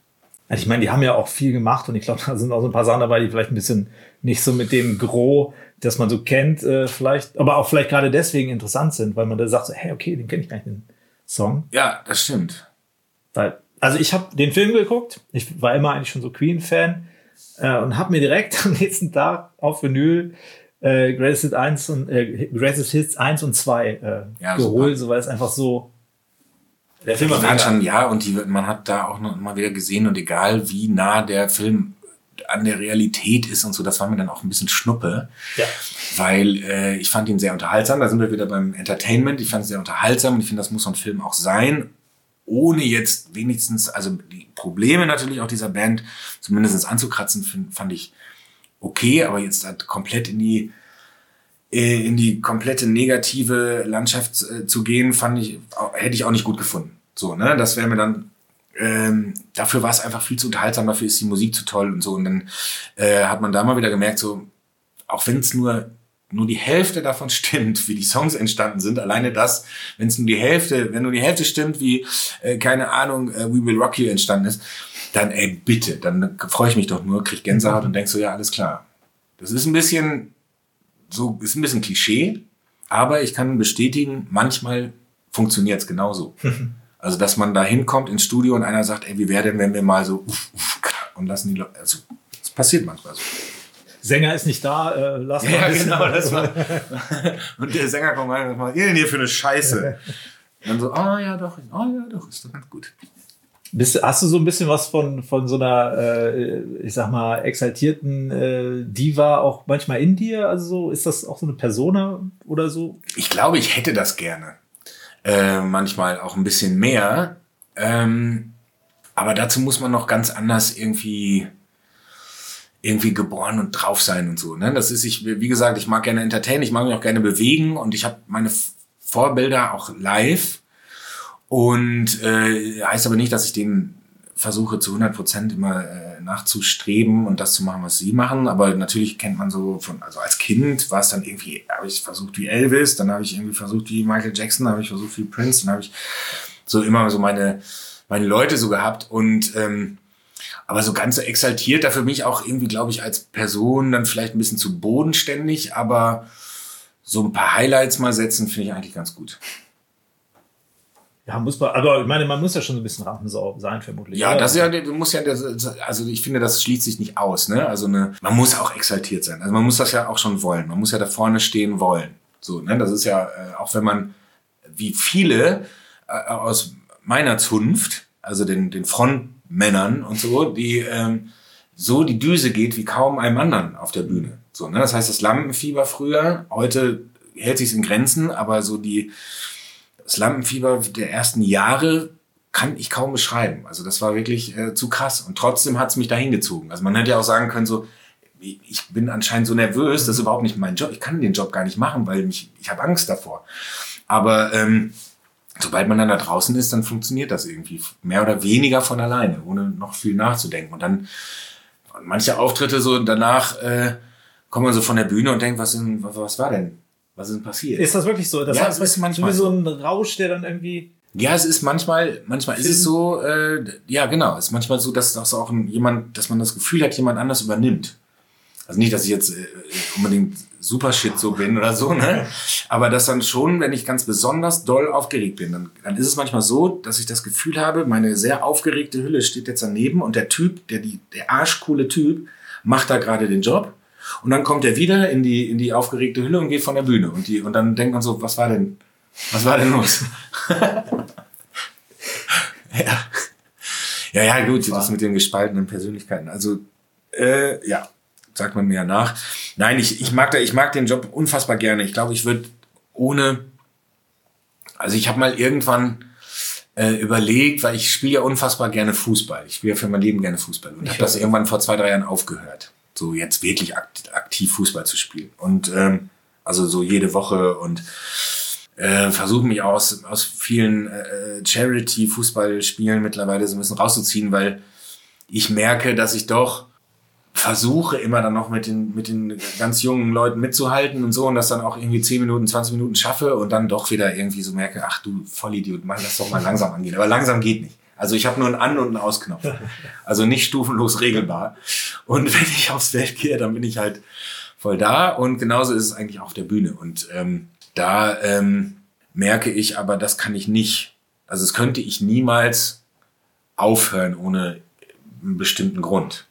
Also ich meine, die haben ja auch viel gemacht und ich glaube, da sind auch so ein paar Sachen dabei, die vielleicht ein bisschen nicht so mit dem Gros, das man so kennt, äh, vielleicht, aber auch vielleicht gerade deswegen interessant sind, weil man da sagt, so, hey, okay, den kenne ich gar nicht, den Song. Ja, das stimmt. Weil, also ich habe den Film geguckt, ich war immer eigentlich schon so Queen-Fan äh, und habe mir direkt am nächsten Tag auf Vinyl äh, Greatest Hits 1 und äh, Greatest Hits 1 und 2 äh, Ja, geholt, so weil es einfach so der Film war schon, ja, und die, man hat da auch noch mal wieder gesehen und egal wie nah der Film an der Realität ist und so, das war mir dann auch ein bisschen Schnuppe, Ja. weil äh, ich fand ihn sehr unterhaltsam. Da sind wir wieder beim Entertainment. Ich fand es sehr unterhaltsam und ich finde, das muss so ein Film auch sein, ohne jetzt wenigstens, also die Probleme natürlich auch dieser Band zumindest anzukratzen, find, fand ich okay, aber jetzt halt komplett in die in die komplette negative Landschaft äh, zu gehen, fand ich, hätte ich auch nicht gut gefunden. So, ne, das wäre mir dann ähm, dafür war es einfach viel zu unterhaltsam, dafür ist die Musik zu toll und so. Und dann äh, hat man da mal wieder gemerkt, so, auch wenn es nur nur die Hälfte davon stimmt, wie die Songs entstanden sind, alleine das, wenn es nur die Hälfte, wenn nur die Hälfte stimmt, wie, äh, keine Ahnung, äh, We Will Rock You entstanden ist, dann ey, bitte, dann freue ich mich doch nur, krieg Gänsehaut und denk so, ja, alles klar. Das ist ein bisschen, so, ist ein bisschen Klischee, aber ich kann bestätigen, manchmal funktioniert es genauso. Also, dass man da hinkommt ins Studio und einer sagt, ey, wie wäre denn, wenn wir mal so uff, uff, und lassen die Leute, also, das passiert manchmal so. Sänger ist nicht da, äh, lass ja, mal ja, genau, das war, und der Sänger kommt rein und sagt, was ihr denn hier für eine Scheiße? Und dann so, ah, ja, doch, ah, ja, doch, ist doch ganz gut. Bist, hast du so ein bisschen was von, von so einer, äh, ich sag mal, exaltierten äh, Diva auch manchmal in dir? Also so, ist das auch so eine Persona oder so? Ich glaube, ich hätte das gerne. Äh, manchmal auch ein bisschen mehr. Ähm, aber dazu muss man noch ganz anders irgendwie irgendwie geboren und drauf sein und so. Ne? Das ist ich, wie gesagt, ich mag gerne entertainen, ich mag mich auch gerne bewegen und ich habe meine Vorbilder auch live. Und äh, heißt aber nicht, dass ich denen versuche zu 100 Prozent immer äh, nachzustreben und das zu machen, was sie machen. Aber natürlich kennt man so von, also als Kind war es dann irgendwie, habe ich versucht wie Elvis, dann habe ich irgendwie versucht wie Michael Jackson, habe ich versucht wie Prince, dann habe ich so immer so meine, meine Leute so gehabt und ähm, aber so ganz exaltiert, da für mich auch irgendwie, glaube ich, als Person dann vielleicht ein bisschen zu bodenständig, aber so ein paar Highlights mal setzen, finde ich eigentlich ganz gut. Ja, muss man, aber ich meine, man muss ja schon so ein bisschen Rampensau sein, vermutlich. Ja, oder? das ist ja, du musst ja, also ich finde, das schließt sich nicht aus, ne? Also eine, man muss auch exaltiert sein. Also man muss das ja auch schon wollen. Man muss ja da vorne stehen wollen. So, ne? Das ist ja, äh, auch wenn man, wie viele äh, aus meiner Zunft, also den, den Frontmännern und so, die ähm, so die Düse geht wie kaum einem anderen auf der Bühne. So, ne? Das heißt, das Lampenfieber früher, heute hält sich's in Grenzen, aber so die, das Lampenfieber der ersten Jahre kann ich kaum beschreiben. Also das war wirklich äh, zu krass. Und trotzdem hat's mich dahin gezogen. Also man hätte ja auch sagen können, so, ich bin anscheinend so nervös, das ist überhaupt nicht mein Job. Ich kann den Job gar nicht machen, weil mich, ich habe Angst davor. Aber ähm, sobald man dann da draußen ist, dann funktioniert das irgendwie mehr oder weniger von alleine, ohne noch viel nachzudenken. Und dann manche Auftritte so danach äh, kommt man so von der Bühne und denkt, was, denn, was war denn? Was ist denn passiert? Ist das wirklich so? Das Ja, heißt, es ist manchmal so ein Rausch, der dann irgendwie. Ja, es ist manchmal, manchmal ist es so, äh, ja genau, es ist manchmal so, dass das auch ein, jemand, dass man das Gefühl hat, jemand anders übernimmt. Also nicht, dass ich jetzt äh, unbedingt super shit so bin oder so, ne? Aber dass dann schon, wenn ich ganz besonders doll aufgeregt bin, dann, dann ist es manchmal so, dass ich das Gefühl habe, meine sehr aufgeregte Hülle steht jetzt daneben und der Typ, der die, der arschcoole Typ, macht da gerade den Job. Und dann kommt er wieder in die, in die aufgeregte Hülle und geht von der Bühne. Und die, und dann denkt man so, was war denn, was war denn los? ja. Ja, ja, gut, das mit den gespaltenen Persönlichkeiten. Also, äh, ja, sagt man mir ja nach. Nein, ich, ich mag da, ich mag den Job unfassbar gerne. Ich glaube, ich würde ohne, also ich habe mal irgendwann äh, überlegt, weil ich spiele ja unfassbar gerne Fußball. Ich spiele ja für mein Leben gerne Fußball und habe das irgendwann vor zwei, drei Jahren aufgehört. So jetzt wirklich akt, aktiv Fußball zu spielen. Und ähm, also so jede Woche und äh, versuche mich aus, aus vielen äh, Charity-Fußballspielen mittlerweile so ein bisschen rauszuziehen, weil ich merke, dass ich doch versuche immer dann noch mit den, mit den ganz jungen Leuten mitzuhalten und so und das dann auch irgendwie 10 Minuten, 20 Minuten schaffe und dann doch wieder irgendwie so merke, ach du Vollidiot, mach das doch mal langsam angehen. Aber langsam geht nicht. Also ich habe nur einen An- und einen Ausknopf. Also nicht stufenlos regelbar. Und wenn ich aufs Feld gehe, dann bin ich halt voll da. Und genauso ist es eigentlich auch auf der Bühne. Und ähm, da ähm, merke ich aber, das kann ich nicht. Also es könnte ich niemals aufhören ohne einen bestimmten Grund.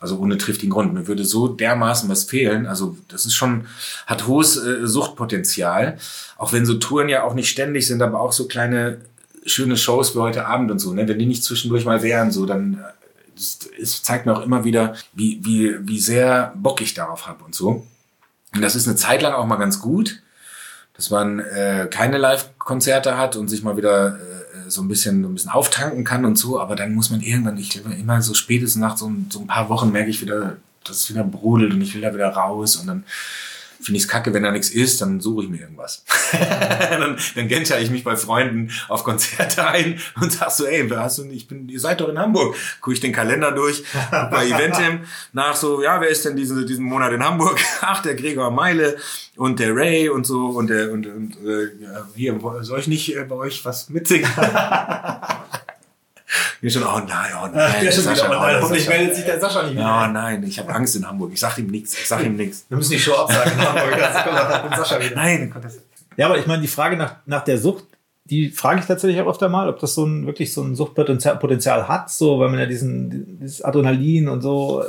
Also ohne triftigen Grund. Mir würde so dermaßen was fehlen. Also das ist schon, hat hohes äh, Suchtpotenzial. Auch wenn so Touren ja auch nicht ständig sind, aber auch so kleine schöne Shows wie heute Abend und so. Ne? Wenn die nicht zwischendurch mal wären, so dann äh, es, zeigt mir auch immer wieder, wie, wie, wie sehr Bock ich darauf habe und so. Und das ist eine Zeit lang auch mal ganz gut, dass man äh, keine Live-Konzerte hat und sich mal wieder äh, so ein bisschen so ein bisschen auftanken kann und so, aber dann muss man irgendwann, ich glaube immer so spätestens nach so, so ein paar Wochen merke ich wieder, dass es wieder brodelt und ich will da wieder raus und dann finde ich es kacke, wenn da nichts ist, dann suche ich mir irgendwas. dann, dann genter ich mich bei Freunden auf Konzerte ein und sag so, ey, wer hast du, ich bin, ihr seid doch in Hamburg. Gucke ich den Kalender durch, bei Eventim nach so, ja, wer ist denn diese, diesen Monat in Hamburg? Ach, der Gregor Meile und der Ray und so und der und, und äh, hier, soll ich nicht äh, bei euch was mitsingen? Mir schon, oh nein, oh nein. Ja, schon Sascha, wieder, oh nein, das hoffentlich Sascha. meldet sich der Sascha nicht mehr. Oh nein, ich habe Angst in Hamburg. Ich sag ihm nichts. Ich sag ihm nichts. Wir müssen die Show absagen in Hamburg. Jetzt kommt dann Sascha wieder. Nein, kommt das. Ja, aber ich meine, die Frage nach, nach der Sucht, die frage ich tatsächlich auch öfter mal, ob das so ein wirklich so ein Suchtpotenzial Potenzial hat, so, weil man ja diesen, dieses Adrenalin und so,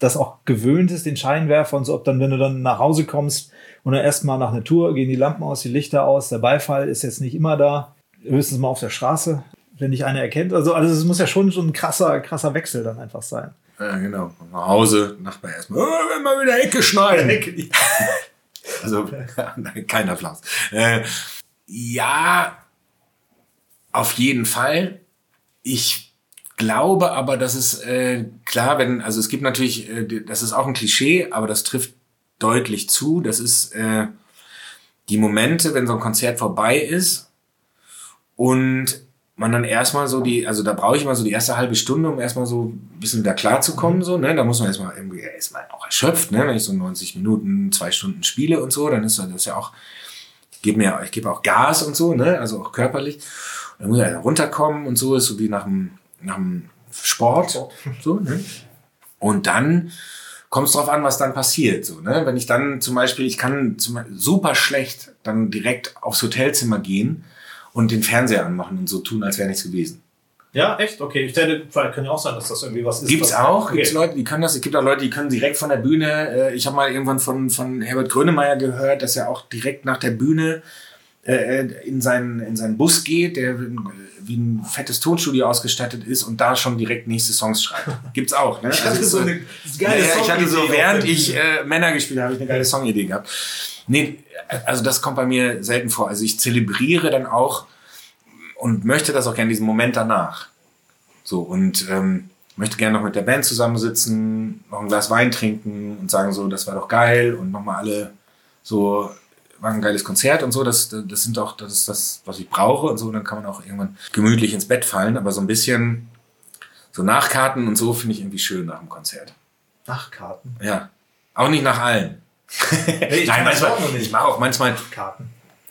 das auch gewöhnt ist, den Scheinwerfer und so, ob dann, wenn du dann nach Hause kommst und dann erstmal nach einer Tour, gehen die Lampen aus, die Lichter aus, der Beifall ist jetzt nicht immer da, höchstens mal auf der Straße, wenn dich einer erkennt. Also, also es muss ja schon so ein krasser, krasser Wechsel dann einfach sein. Ja, genau. Nach Hause, Nachbar erstmal, oh, wenn mal wieder Ecke schneiden. Also, nein, kein Applaus. Äh, ja, auf jeden Fall. Ich glaube aber, dass es äh, klar, wenn, also es gibt natürlich, äh, das ist auch ein Klischee, aber das trifft deutlich zu. Das ist äh, die Momente, wenn so ein Konzert vorbei ist und man dann erstmal so die, also da brauche ich mal so die erste halbe Stunde, um erstmal so ein bisschen wieder klarzukommen, so, ne? Da muss man erstmal irgendwie erstmal auch erschöpft, ne? Wenn ich so 90 Minuten, zwei Stunden spiele und so, dann ist das ja auch, ich gebe mir, ich gebe auch Gas und so, ne? Also auch körperlich. Und dann muss ich halt runterkommen und so, ist so wie nach dem, nach dem Sport, so, ne? Und dann kommt es drauf an, was dann passiert. So, ne? Wenn ich dann zum Beispiel, ich kann zum, super schlecht dann direkt aufs Hotelzimmer gehen und den Fernseher anmachen und so tun, als wäre nichts gewesen. Ja, echt? Okay. Ich denke, vielleicht kann ja auch sein, dass das irgendwie was ist. Gibt's auch, Okay. gibt's Leute, die können das. Es gibt auch Leute, die können direkt von der Bühne. Äh, ich habe mal irgendwann von von Herbert Grönemeyer gehört, dass er auch direkt nach der Bühne äh, in seinen in seinen Bus geht, der wie ein fettes Tonstudio ausgestattet ist und da schon direkt nächste Songs schreibt. Gibt's auch. Ne? Ich hatte Also, so äh, eine geile ja, ich hatte so, Songidee während ich äh, Männer gespielt habe, habe ich eine geile Songidee gehabt. Nee, also das kommt bei mir selten vor. Also ich zelebriere dann auch und möchte das auch gerne, diesen Moment danach. So, und ähm, möchte gerne noch mit der Band zusammensitzen, noch ein Glas Wein trinken und sagen so, das war doch geil und nochmal alle so, war ein geiles Konzert und so, das, das sind auch, das ist das, was ich brauche und so, und dann kann man auch irgendwann gemütlich ins Bett fallen, aber so ein bisschen so Nachkarten und so finde ich irgendwie schön nach dem Konzert. Nachtkarten. Ja. Auch nicht nach allen. Ich Nein, manchmal, ich mache auch manchmal, Karten.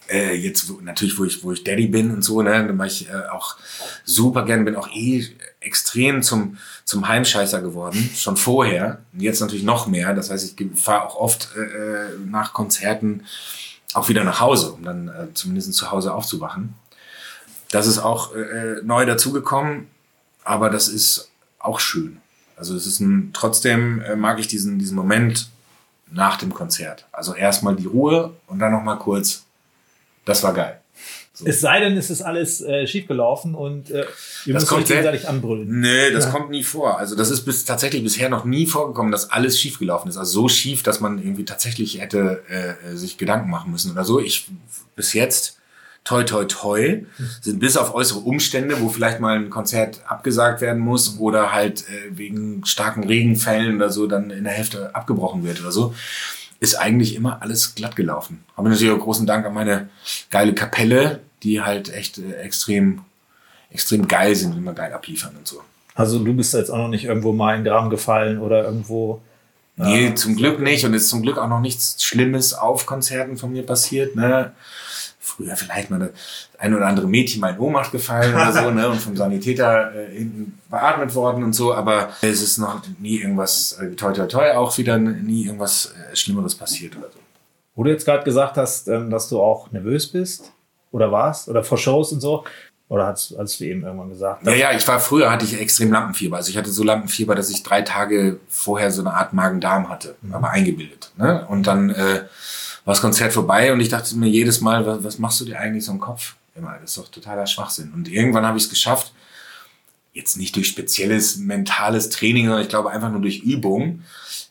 äh, jetzt wo, natürlich, wo ich, wo ich Daddy bin und so, ne, dann mache ich äh, auch super gern, bin auch eh extrem zum, zum Heimscheißer geworden, schon vorher. Und jetzt natürlich noch mehr. Das heißt, ich fahre auch oft äh, äh, nach Konzerten auch wieder nach Hause, um dann äh, zumindest zu Hause aufzuwachen. Das ist auch äh, neu dazugekommen, aber das ist auch schön. Also es ist ein, trotzdem äh, mag ich diesen, diesen Moment nach dem Konzert. Also erstmal die Ruhe und dann noch mal kurz. Das war geil. Es sei denn, es ist alles äh, schiefgelaufen und äh, ihr Das müsst kommt euch gegenseitig anbrüllen. Nee, das kommt nie vor. Also das ist bis, tatsächlich bisher noch nie vorgekommen, dass alles schief gelaufen ist. Also so schief, dass man irgendwie tatsächlich hätte äh, sich Gedanken machen müssen oder so. Ich bis jetzt toi toi toi sind bis auf äußere Umstände, wo vielleicht mal ein Konzert abgesagt werden muss oder halt äh, wegen starken Regenfällen oder so dann in der Hälfte abgebrochen wird oder so, ist eigentlich immer alles glatt gelaufen. Aber natürlich auch großen Dank an meine geile Kapelle, die halt echt äh, extrem extrem geil sind immer geil abliefern und so. Also du bist jetzt auch noch nicht irgendwo mal in den Graben gefallen oder irgendwo. Nee, zum Glück nicht. Und es ist zum Glück auch noch nichts Schlimmes auf Konzerten von mir passiert. Ne? Früher vielleicht mal das ein oder andere Mädchen mal in Ohnmacht gefallen oder so, ne? Und vom Sanitäter äh, hinten beatmet worden und so, aber es ist noch nie irgendwas, äh, toi toi toi, auch wieder nie irgendwas äh, Schlimmeres passiert oder so. Wo du jetzt gerade gesagt hast, ähm, dass du auch nervös bist oder warst oder vor Shows und so. Oder hast, hast du eben irgendwann gesagt? Ja, ja, ich war früher, hatte ich extrem Lampenfieber. Also ich hatte so Lampenfieber, dass ich drei Tage vorher so eine Art Magen-Darm hatte, aber eingebildet. Ne? Und dann äh, war das Konzert vorbei und ich dachte mir jedes Mal, was, was machst du dir eigentlich so im Kopf? Immer, das ist doch totaler Schwachsinn. Und irgendwann habe ich es geschafft, jetzt nicht durch spezielles mentales Training, sondern ich glaube einfach nur durch Übung,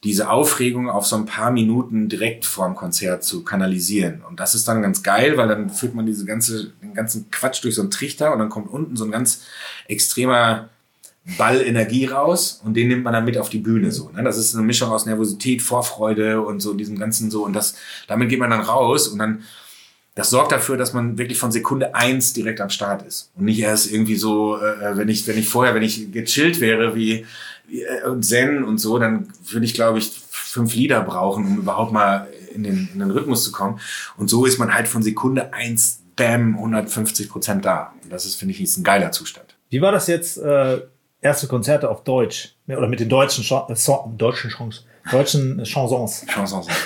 diese Aufregung auf so ein paar Minuten direkt vor dem Konzert zu kanalisieren. Und das ist dann ganz geil, weil dann führt man diese ganze, den ganzen Quatsch durch so einen Trichter und dann kommt unten so ein ganz extremer Ball Energie raus und den nimmt man dann mit auf die Bühne so. Ne? Das ist eine Mischung aus Nervosität, Vorfreude und so diesem ganzen so und das damit geht man dann raus und dann das sorgt dafür, dass man wirklich von Sekunde eins direkt am Start ist und nicht erst irgendwie so, äh, wenn ich wenn ich vorher, wenn ich gechillt wäre wie, wie äh, und Zen und so, dann würde ich glaube ich fünf Lieder brauchen, um überhaupt mal in den, in den Rhythmus zu kommen. Und so ist man halt von Sekunde eins, bam, 150 Prozent da. Und das ist finde ich ist ein geiler Zustand. Wie war das jetzt? Äh erste Konzerte auf Deutsch oder mit den deutschen Ch äh, so deutschen Chance, deutschen Chansons. Chansons.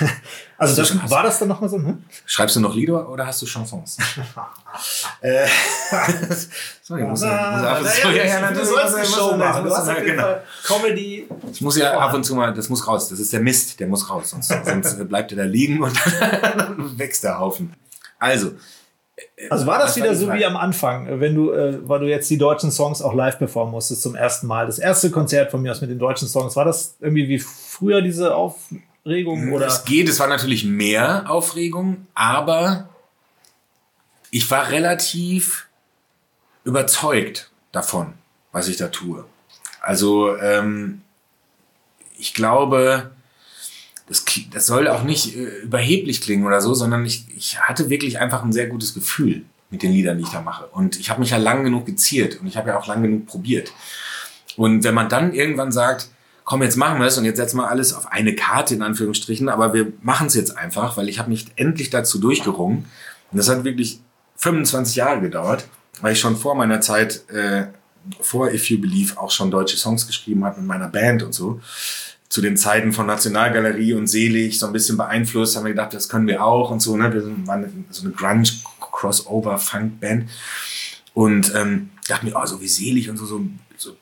Also das, war das dann nochmal so? Hm? Schreibst du noch Lieder oder hast du Chansons? äh, so, ich muss, ja, du sollst eine Show machen. Du hast auf genau. Comedy. Ich muss ja ab und zu mal, das muss raus. Das ist der Mist, der muss raus. Sonst, sonst bleibt er da liegen und dann wächst der Haufen. Also, also war das, wieder so wie am Anfang, wenn du, äh, weil du jetzt die deutschen Songs auch live performen musstest zum ersten Mal. Das erste Konzert von mir aus mit den deutschen Songs, war das irgendwie wie früher diese Aufregung oder? Es geht, es war natürlich mehr Aufregung, aber ich war relativ überzeugt davon, was ich da tue. Also ähm, ich glaube, das, das soll auch nicht äh, überheblich klingen oder so, sondern ich, ich hatte wirklich einfach ein sehr gutes Gefühl mit den Liedern, die ich da mache. Und ich habe mich ja lang genug geziert und ich habe ja auch lang genug probiert. Und wenn man dann irgendwann sagt, komm, jetzt machen wir es und jetzt setzen wir alles auf eine Karte in Anführungsstrichen, aber wir machen es jetzt einfach, weil ich habe mich endlich dazu durchgerungen. Und das hat wirklich 25 Jahre gedauert, weil ich schon vor meiner Zeit, äh, vor If You Believe, auch schon deutsche Songs geschrieben habe mit meiner Band und so zu den Zeiten von Nationalgalerie und Selig so ein bisschen beeinflusst, haben wir gedacht, das können wir auch und so. Ne? Wir waren so eine Grunge-Crossover-Funk-Band und ähm, dachte mir, oh, so wie Selig und so, so, so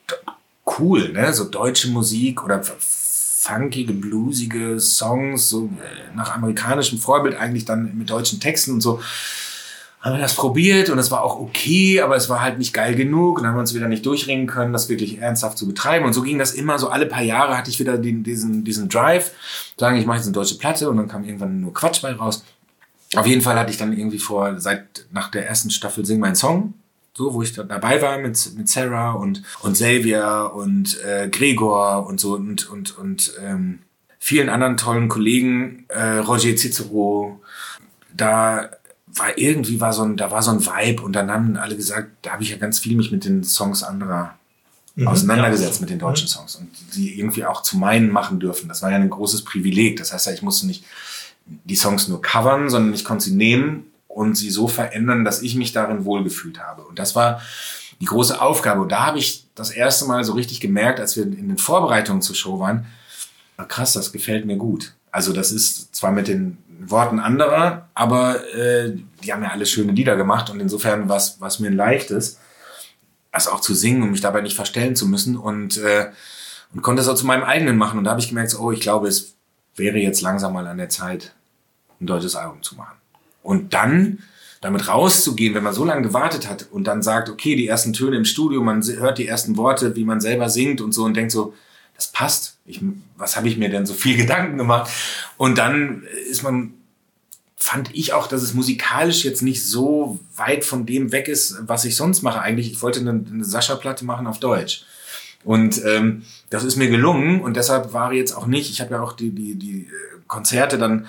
cool, ne? so deutsche Musik oder funkige, bluesige Songs, so äh, nach amerikanischem Vorbild eigentlich dann mit deutschen Texten und so haben wir das probiert und es war auch okay, aber es war halt nicht geil genug und haben wir uns wieder nicht durchringen können, das wirklich ernsthaft zu betreiben. Und so ging das immer so alle paar Jahre hatte ich wieder den, diesen, diesen Drive, sagen, ich mache jetzt eine deutsche Platte und dann kam irgendwann nur Quatsch bei raus. Auf jeden Fall hatte ich dann irgendwie vor, seit nach der ersten Staffel Sing mein Song, so, wo ich da dabei war mit, mit Sarah und, und Xavier und äh, Gregor und so und, und, und ähm, vielen anderen tollen Kollegen, äh, Roger Cicero, da war irgendwie war so ein, da war so ein Vibe und dann haben alle gesagt, da habe ich ja ganz viel mich mit den Songs anderer mhm, auseinandergesetzt ja. mit den deutschen mhm. Songs und die irgendwie auch zu meinen machen dürfen. Das war ja ein großes Privileg. Das heißt ja, ich musste nicht die Songs nur covern, sondern ich konnte sie nehmen und sie so verändern, dass ich mich darin wohlgefühlt habe. Und das war die große Aufgabe. Und da habe ich das erste Mal so richtig gemerkt, als wir in den Vorbereitungen zur Show waren, krass, das gefällt mir gut. Also das ist zwar mit den Worten anderer, aber äh, die haben ja alle schöne Lieder gemacht und insofern war es mir ein leichtes, das auch zu singen und mich dabei nicht verstellen zu müssen und, äh, und konnte es auch zu meinem eigenen machen. Und da habe ich gemerkt, so, oh, ich glaube, es wäre jetzt langsam mal an der Zeit, ein deutsches Album zu machen. Und dann damit rauszugehen, wenn man so lange gewartet hat und dann sagt, okay, die ersten Töne im Studio, man hört die ersten Worte, wie man selber singt und so und denkt so, das passt. Ich, was habe ich mir denn so viel Gedanken gemacht? Und dann ist man, fand ich auch, dass es musikalisch jetzt nicht so weit von dem weg ist, was ich sonst mache. Eigentlich, ich wollte eine, eine Sascha-Platte machen auf Deutsch. Und ähm, das ist mir gelungen und deshalb war jetzt auch nicht, ich habe ja auch die, die, die äh, Konzerte dann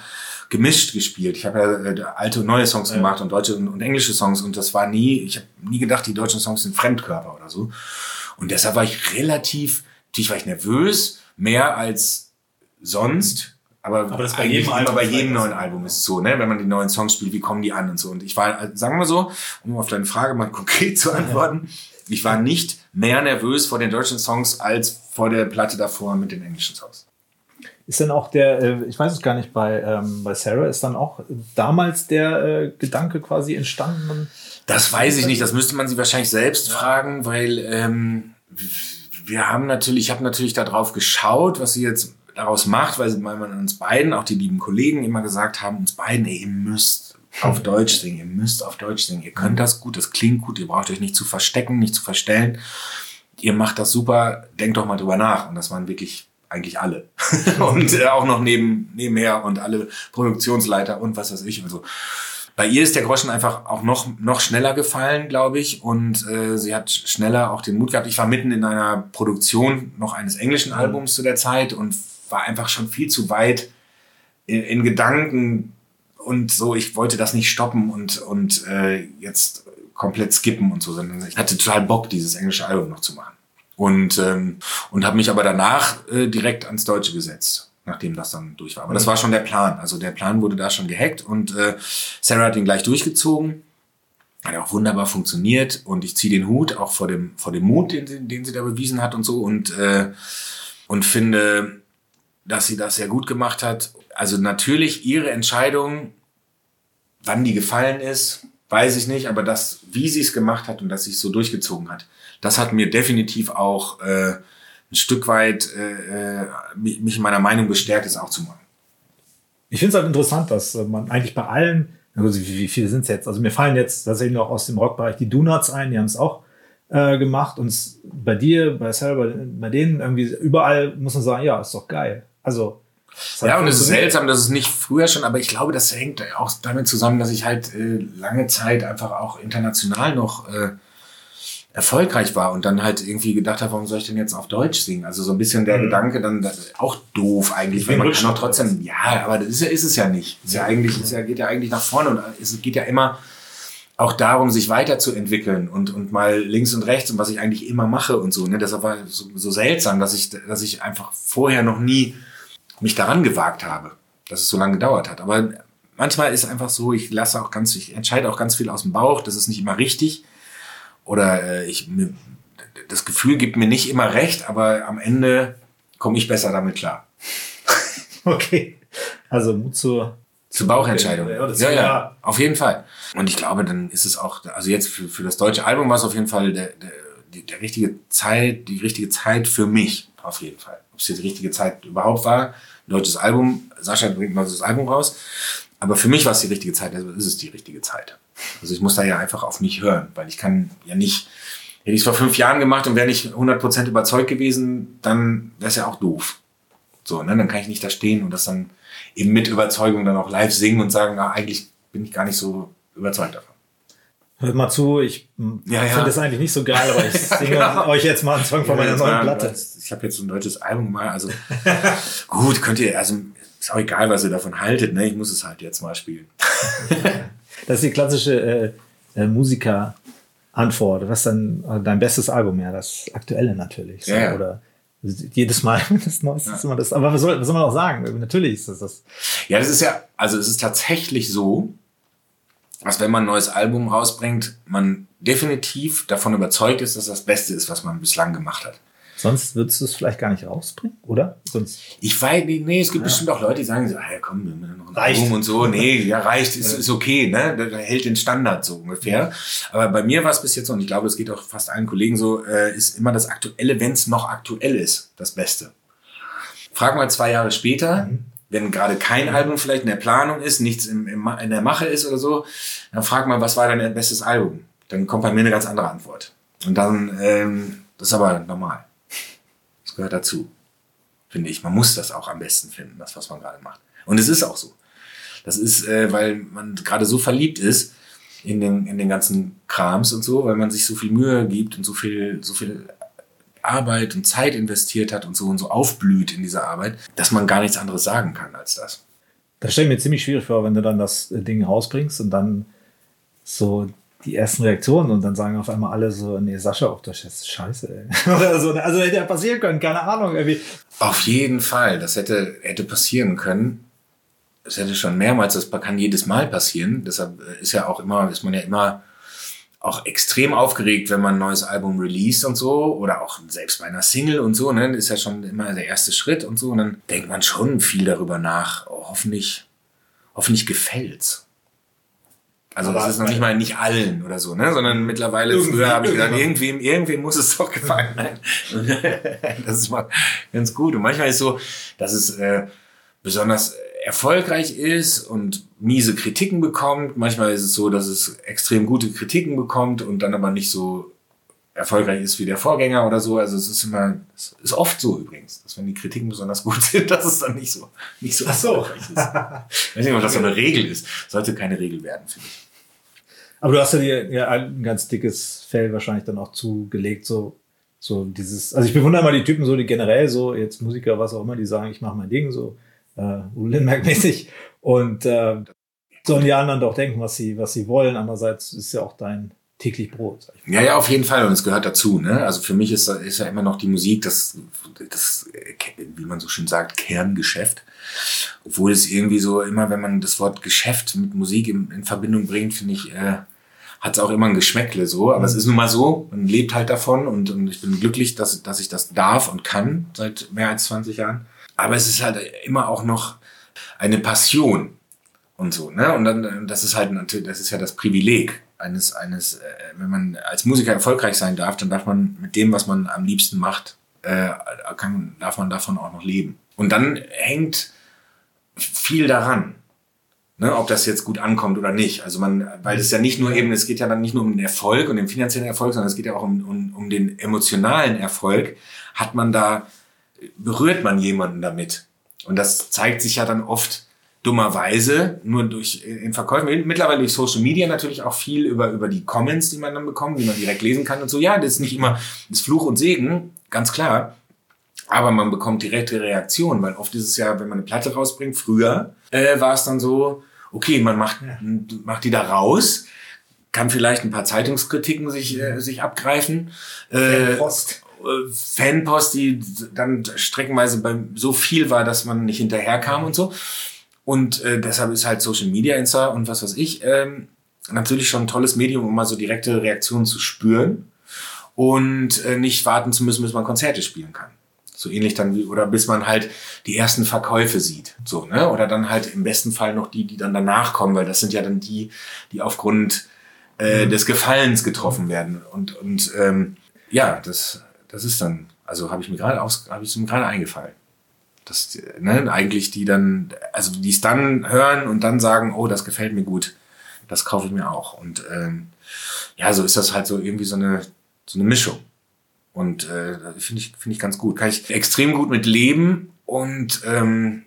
gemischt gespielt. Ich habe ja äh, alte und neue Songs ja. gemacht und deutsche und, und, englische Songs und das war nie, ich habe nie gedacht, die deutschen Songs sind Fremdkörper oder so. Und deshalb war ich relativ Natürlich war ich nervös, mehr als sonst. Aber, aber das bei jedem, Album bei jedem neuen Album ist es so, ne? wenn man die neuen Songs spielt, wie kommen die an und so. Und ich war, sagen wir so, um auf deine Frage mal konkret zu antworten, ich war nicht mehr nervös vor den deutschen Songs als vor der Platte davor mit den englischen Songs. Ist denn auch der, äh, ich weiß es gar nicht, bei, ähm, bei Sarah ist dann auch damals der äh, Gedanke quasi entstanden? Das weiß ich nicht, das müsste man sie wahrscheinlich selbst fragen, weil ähm, wir haben natürlich, ich habe natürlich darauf geschaut, was sie jetzt daraus macht, weil man uns beiden, auch die lieben Kollegen, immer gesagt haben, uns beiden, ey, ihr müsst auf Deutsch singen, ihr müsst auf Deutsch singen, ihr könnt das gut, das klingt gut, ihr braucht euch nicht zu verstecken, nicht zu verstellen. Ihr macht das super, denkt doch mal drüber nach. Und das waren wirklich eigentlich alle. und äh, auch noch neben, nebenher und alle Produktionsleiter und was weiß ich und so. Bei ihr ist der Groschen einfach auch noch, noch schneller gefallen, glaube ich. Und äh, sie hat schneller auch den Mut gehabt. Ich war mitten in einer Produktion noch eines englischen mhm. Albums zu der Zeit und war einfach schon viel zu weit in, in Gedanken und so. Ich wollte das nicht stoppen und, und äh, jetzt komplett skippen und so, sondern ich hatte total Bock, dieses englische Album noch zu machen. Und, ähm, und habe mich aber danach äh, direkt ans Deutsche gesetzt nachdem das dann durch war. Aber das war schon der Plan. Also der Plan wurde da schon gehackt und äh, Sarah hat ihn gleich durchgezogen. Hat auch wunderbar funktioniert und ich ziehe den Hut auch vor dem, vor dem Mut, den sie, den sie da bewiesen hat und so und, äh, und finde, dass sie das sehr gut gemacht hat. Also natürlich ihre Entscheidung, wann die gefallen ist, weiß ich nicht, aber das, wie sie es gemacht hat und dass sie es so durchgezogen hat, das hat mir definitiv auch äh, ein Stück weit äh, äh mich in meiner Meinung bestärkt, es auch zu machen. Ich finde es halt interessant, dass äh, man eigentlich bei allen, also wie, wie viele sind es jetzt? Also mir fallen jetzt tatsächlich noch aus dem Rockbereich die Donuts ein, die haben es auch äh, gemacht und bei dir, bei Sarah, bei, bei denen irgendwie überall muss man sagen, ja, ist doch geil. Also ja, und es ist seltsam, dass es nicht früher schon, aber ich glaube, das hängt auch damit zusammen, dass ich halt äh, lange Zeit einfach auch international noch äh, erfolgreich war und dann halt irgendwie gedacht habe, warum soll ich denn jetzt auf Deutsch singen? Also so ein bisschen der mhm. Gedanke dann auch doof eigentlich, weil man kann auch trotzdem, ja, aber das ist, ja, ist es ja nicht. Ist ja eigentlich, ist ja, geht ja eigentlich nach vorne und es geht ja immer auch darum, sich weiterzuentwickeln und, und mal links und rechts und was ich eigentlich immer mache und so. Ne? Deshalb war so, so seltsam, dass ich, dass ich einfach vorher noch nie mich daran gewagt habe, dass es so lange gedauert hat. Aber manchmal ist einfach so, ich lasse auch ganz, ich entscheide auch ganz viel aus dem Bauch, das ist nicht immer richtig oder äh, ich das Gefühl gibt mir nicht immer recht, aber am Ende komme ich besser damit klar. okay. Also Mut zur zur Bauchentscheidung. Ja, ja, ja, auf jeden Fall. Und ich glaube, dann ist es auch, also jetzt für, für das deutsche Album war es auf jeden Fall der, der, die, der richtige Zeit, die richtige Zeit für mich, auf jeden Fall. Ob es die richtige Zeit überhaupt war, deutsches Album, Sascha bringt ein neues Album raus, aber für mich war es die richtige Zeit, also ist es die richtige Zeit. Also ich muss da ja einfach auf mich hören, weil ich kann ja nicht, hätte ich es vor fünf Jahren gemacht und wäre nicht 100% überzeugt gewesen, dann wäre es ja auch doof. So, ne? dann kann ich nicht da stehen und das dann eben mit Überzeugung dann auch live singen und sagen, na, eigentlich bin ich gar nicht so überzeugt davon. Hört mal zu, ich ja, ja. finde das eigentlich nicht so geil, aber ich singe genau. euch jetzt mal einen Song von meiner neuen Platte. Ich habe jetzt ein deutsches Album mal, also gut, könnt ihr, also ist auch egal, was ihr davon haltet, ne? Ich muss es halt jetzt mal spielen. das ist die klassische äh, äh, Musiker-Antwort. Was dann äh, dein bestes Album? Ja, das aktuelle natürlich. So, ja, Oder jedes Mal das Neueste ja. ist immer das. Aber was soll, was soll man auch sagen? Natürlich ist das das. Ja, das ist ja, also es ist tatsächlich so, dass wenn man ein neues Album rausbringt, man definitiv davon überzeugt ist, dass das Beste ist, was man bislang gemacht hat. Sonst würdest du es vielleicht gar nicht rausbringen, oder? Sonst. Ich weiß, nee, nee es gibt ja. bestimmt auch Leute, die sagen so, ah, ja, komm, wir machen noch ein reicht. Album und so. Nee, ja, reicht, ist, ist okay, ne? Der, hält den Standard so ungefähr. Aber bei mir war es bis jetzt, und ich glaube, es geht auch fast allen Kollegen so, äh, ist immer das Aktuelle, wenn es noch aktuell ist, das Beste. Frag mal zwei Jahre später, mhm. wenn gerade kein Album vielleicht in der Planung ist, nichts im, im, in der Mache ist oder so, dann frag mal, was war dein bestes Album? Dann kommt bei mir eine ganz andere Antwort. Und dann, ähm, das ist aber normal gehört dazu, finde ich. Man muss das auch am besten finden, das, was man gerade macht. Und es ist auch so. Das ist, äh, weil man gerade so verliebt ist in den, in den ganzen Krams und so, weil man sich so viel Mühe gibt und so viel, so viel Arbeit und Zeit investiert hat und so und so aufblüht in dieser Arbeit, dass man gar nichts anderes sagen kann als das. Das stelle ich mir ziemlich schwierig vor, wenn du dann das Ding rausbringst und dann so die ersten Reaktionen und dann sagen auf einmal alle so, nee, Sascha, auch das ist scheiße, ey. Oder so. Also hätte ja passieren können, keine Ahnung. Irgendwie. Auf jeden Fall, das hätte, hätte passieren können. Das hätte schon mehrmals, das kann jedes Mal passieren. Deshalb ist ja auch immer, ist man ja immer auch extrem aufgeregt, wenn man ein neues Album release und so, oder auch selbst bei einer Single und so, ne, ist ja schon immer der erste Schritt und so. Und dann denkt man schon viel darüber nach. Oh, hoffentlich, hoffentlich gefällt's. Also aber das ist noch nicht mal nicht allen oder so, ne? Sondern mittlerweile früher habe ich gedacht, irgendwem, irgendwem muss es doch gefallen. Das ist mal ganz gut. Und manchmal ist es so, dass es äh, besonders erfolgreich ist und miese Kritiken bekommt. Manchmal ist es so, dass es extrem gute Kritiken bekommt und dann aber nicht so erfolgreich ist wie der Vorgänger oder so. Also es ist immer, es ist oft so übrigens, dass wenn die Kritiken besonders gut sind, dass es dann nicht so, nicht so, Ach so. erfolgreich ist. Ich weiß nicht, ob das so eine Regel ist. Sollte keine Regel werden, finde ich. Aber du hast ja dir ja ein ganz dickes Fell wahrscheinlich dann auch zugelegt, so, so dieses, also ich bewundere mal die Typen so, die generell so, jetzt Musiker, was auch immer, die sagen, ich mache mein Ding so, äh, Lindenberg-mäßig und äh, sollen die anderen doch denken, was sie, was sie wollen. Andererseits ist ja auch dein täglich Brot. Ja, ja, auf jeden Fall. Und es gehört dazu. Ne? Also für mich ist, ist ja immer noch die Musik das, das, wie man so schön sagt, Kerngeschäft. Obwohl es irgendwie so immer, wenn man das Wort Geschäft mit Musik in, in Verbindung bringt, finde ich, äh, hat es auch immer ein Geschmäckle so. Aber es ist nun mal so, man lebt halt davon und, und ich bin glücklich, dass, dass ich das darf und kann seit mehr als 20 Jahren. Aber es ist halt immer auch noch eine Passion und so, ne? Und dann, das ist halt natürlich, das ist ja das Privileg eines, eines, äh, wenn man als Musiker erfolgreich sein darf, dann darf man mit dem, was man am liebsten macht, äh, kann, darf man davon auch noch leben. Und dann hängt viel daran, ne, ob das jetzt gut ankommt oder nicht. Also man, weil es ja nicht nur eben, es geht ja dann nicht nur um den Erfolg und den finanziellen Erfolg, sondern es geht ja auch um, um, um den emotionalen Erfolg. Hat man da, berührt man jemanden damit? Und das zeigt sich ja dann oft dummerweise nur durch in Verkäufen, mittlerweile durch Social Media natürlich auch viel über, über die Comments, die man dann bekommt, die man direkt lesen kann und so. Ja, das ist nicht immer das Fluch und Segen, ganz klar. Aber man bekommt direkte Reaktionen, weil oft ist es ja, wenn man eine Platte rausbringt, früher äh, war es dann so, okay, man macht, macht die da raus, kann vielleicht ein paar Zeitungskritiken sich, äh, sich abgreifen. Äh, Post. äh, Fanpost, die dann streckenweise beim so viel war, dass man nicht hinterherkam und so. Und äh, deshalb ist halt Social Media, Insta und was weiß ich, ähm, natürlich schon ein tolles Medium, um mal so direkte Reaktionen zu spüren und äh, nicht warten zu müssen, bis man Konzerte spielen kann. So ähnlich dann wie, oder bis man halt die ersten Verkäufe sieht. So, ne? Oder dann halt im besten Fall noch die, die dann danach kommen, weil das sind ja dann die, die aufgrund äh, des Gefallens getroffen werden. Und, und ähm, ja, das, das ist dann, also habe ich mir gerade aus, habe ich mir gerade eingefallen. Das, ne, eigentlich die dann, also die es dann hören und dann sagen, oh, das gefällt mir gut, das kaufe ich mir auch. Und ähm, ja, so ist das halt so irgendwie so eine, so eine Mischung. Und äh, finde ich, finde ich ganz gut. Kann ich extrem gut mit leben und ähm,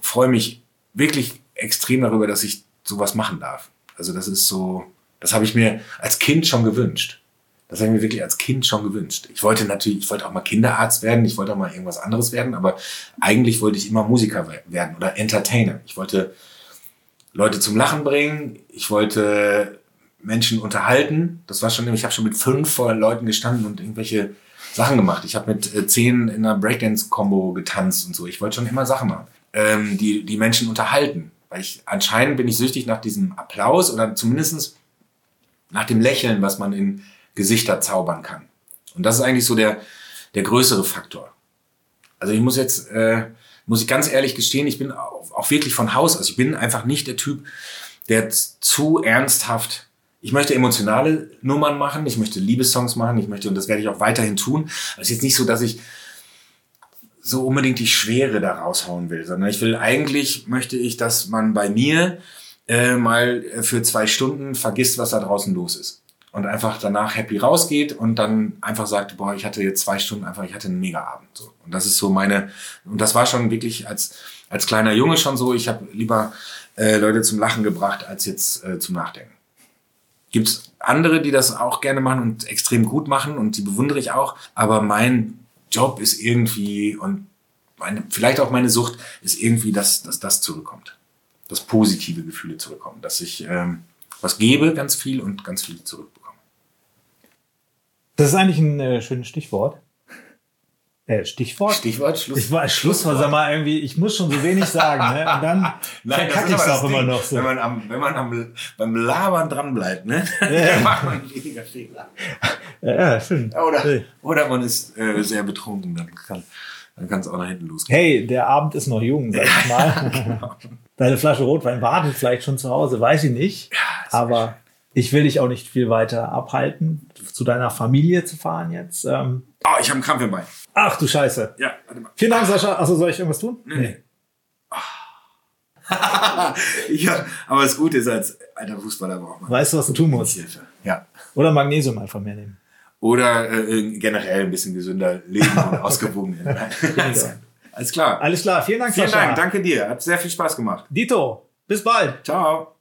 freue mich wirklich extrem darüber, dass ich sowas machen darf. Also das ist so, das habe ich mir als Kind schon gewünscht. Das habe ich mir wirklich als Kind schon gewünscht. Ich wollte natürlich, ich wollte auch mal Kinderarzt werden, ich wollte auch mal irgendwas anderes werden, aber eigentlich wollte ich immer Musiker we- werden oder Entertainer. Ich wollte Leute zum Lachen bringen, ich wollte Menschen unterhalten. Das war schon, ich habe schon mit fünf vor Leuten gestanden und irgendwelche Sachen gemacht. Ich habe mit äh, zehn in einer Breakdance-Combo getanzt und so. Ich wollte schon immer Sachen machen, ähm, die die Menschen unterhalten. Weil ich anscheinend bin ich süchtig nach diesem Applaus oder zumindestens nach dem Lächeln, was man in Gesichter zaubern kann. Und das ist eigentlich so der, der größere Faktor. Also ich muss jetzt, äh, muss ich ganz ehrlich gestehen, ich bin auch, wirklich von Haus aus, ich bin einfach nicht der Typ, der zu ernsthaft, ich möchte emotionale Nummern machen, ich möchte Liebessongs machen, ich möchte, und das werde ich auch weiterhin tun. Es ist jetzt nicht so, dass ich so unbedingt die Schwere da raushauen will, sondern ich will eigentlich, möchte ich, dass man bei mir äh, mal für zwei Stunden vergisst, was da draußen los ist. Und einfach danach happy rausgeht und dann einfach sagt, boah, ich hatte jetzt zwei Stunden einfach, ich hatte einen Mega-Abend. So. Und das ist so meine, und das war schon wirklich als, als kleiner Junge schon so, ich habe lieber äh, Leute zum Lachen gebracht, als jetzt äh, zum Nachdenken. Gibt's andere, die das auch gerne machen und extrem gut machen und die bewundere ich auch. Aber mein Job ist irgendwie und meine, vielleicht auch meine Sucht ist irgendwie, dass, dass das zurückkommt. Dass positive Gefühle zurückkommen. Dass ich ähm, was gebe, ganz viel und ganz viel zurückbekomme. Das ist eigentlich ein äh, schönes Stichwort. Äh, Stichwort? Stichwort Schluss. Ich war Schlusswort, sag mal, irgendwie, ich muss schon so wenig sagen, ne? Und dann verkacke ich es auch immer noch so. Wenn man, am, wenn man am, beim Labern dran bleibt, ne? dann macht man weniger Fehler. Ja, ja, schön. Oder, oder man ist äh, sehr betrunken, dann kann dann kann es auch nach hinten losgehen. Hey, der Abend ist noch jung, sag ich mal. Deine Flasche Rotwein wartet vielleicht schon zu Hause, weiß ich nicht. Aber ich will dich auch nicht viel weiter abhalten, zu deiner Familie zu fahren jetzt. Ähm, Oh, ich habe einen Krampf im Bein. Ach du Scheiße. Ja, warte mal. Vielen Dank, Sascha. Achso, soll ich irgendwas tun? Nee. ja, aber das Gute ist, als alter Fußballer braucht man Weißt du, was du tun musst? Hilfe. Ja. Oder Magnesium einfach mehr nehmen. oder äh, generell ein bisschen gesünder leben und ausgewogen werden. Alles klar. Alles klar, vielen Dank, Vielen Sascha. Dank, danke dir. Hat sehr viel Spaß gemacht. Dito, bis bald. Ciao.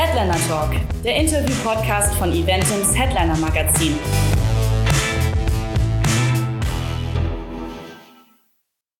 Headliner Talk, der Interview-Podcast von Eventums Headliner Magazin.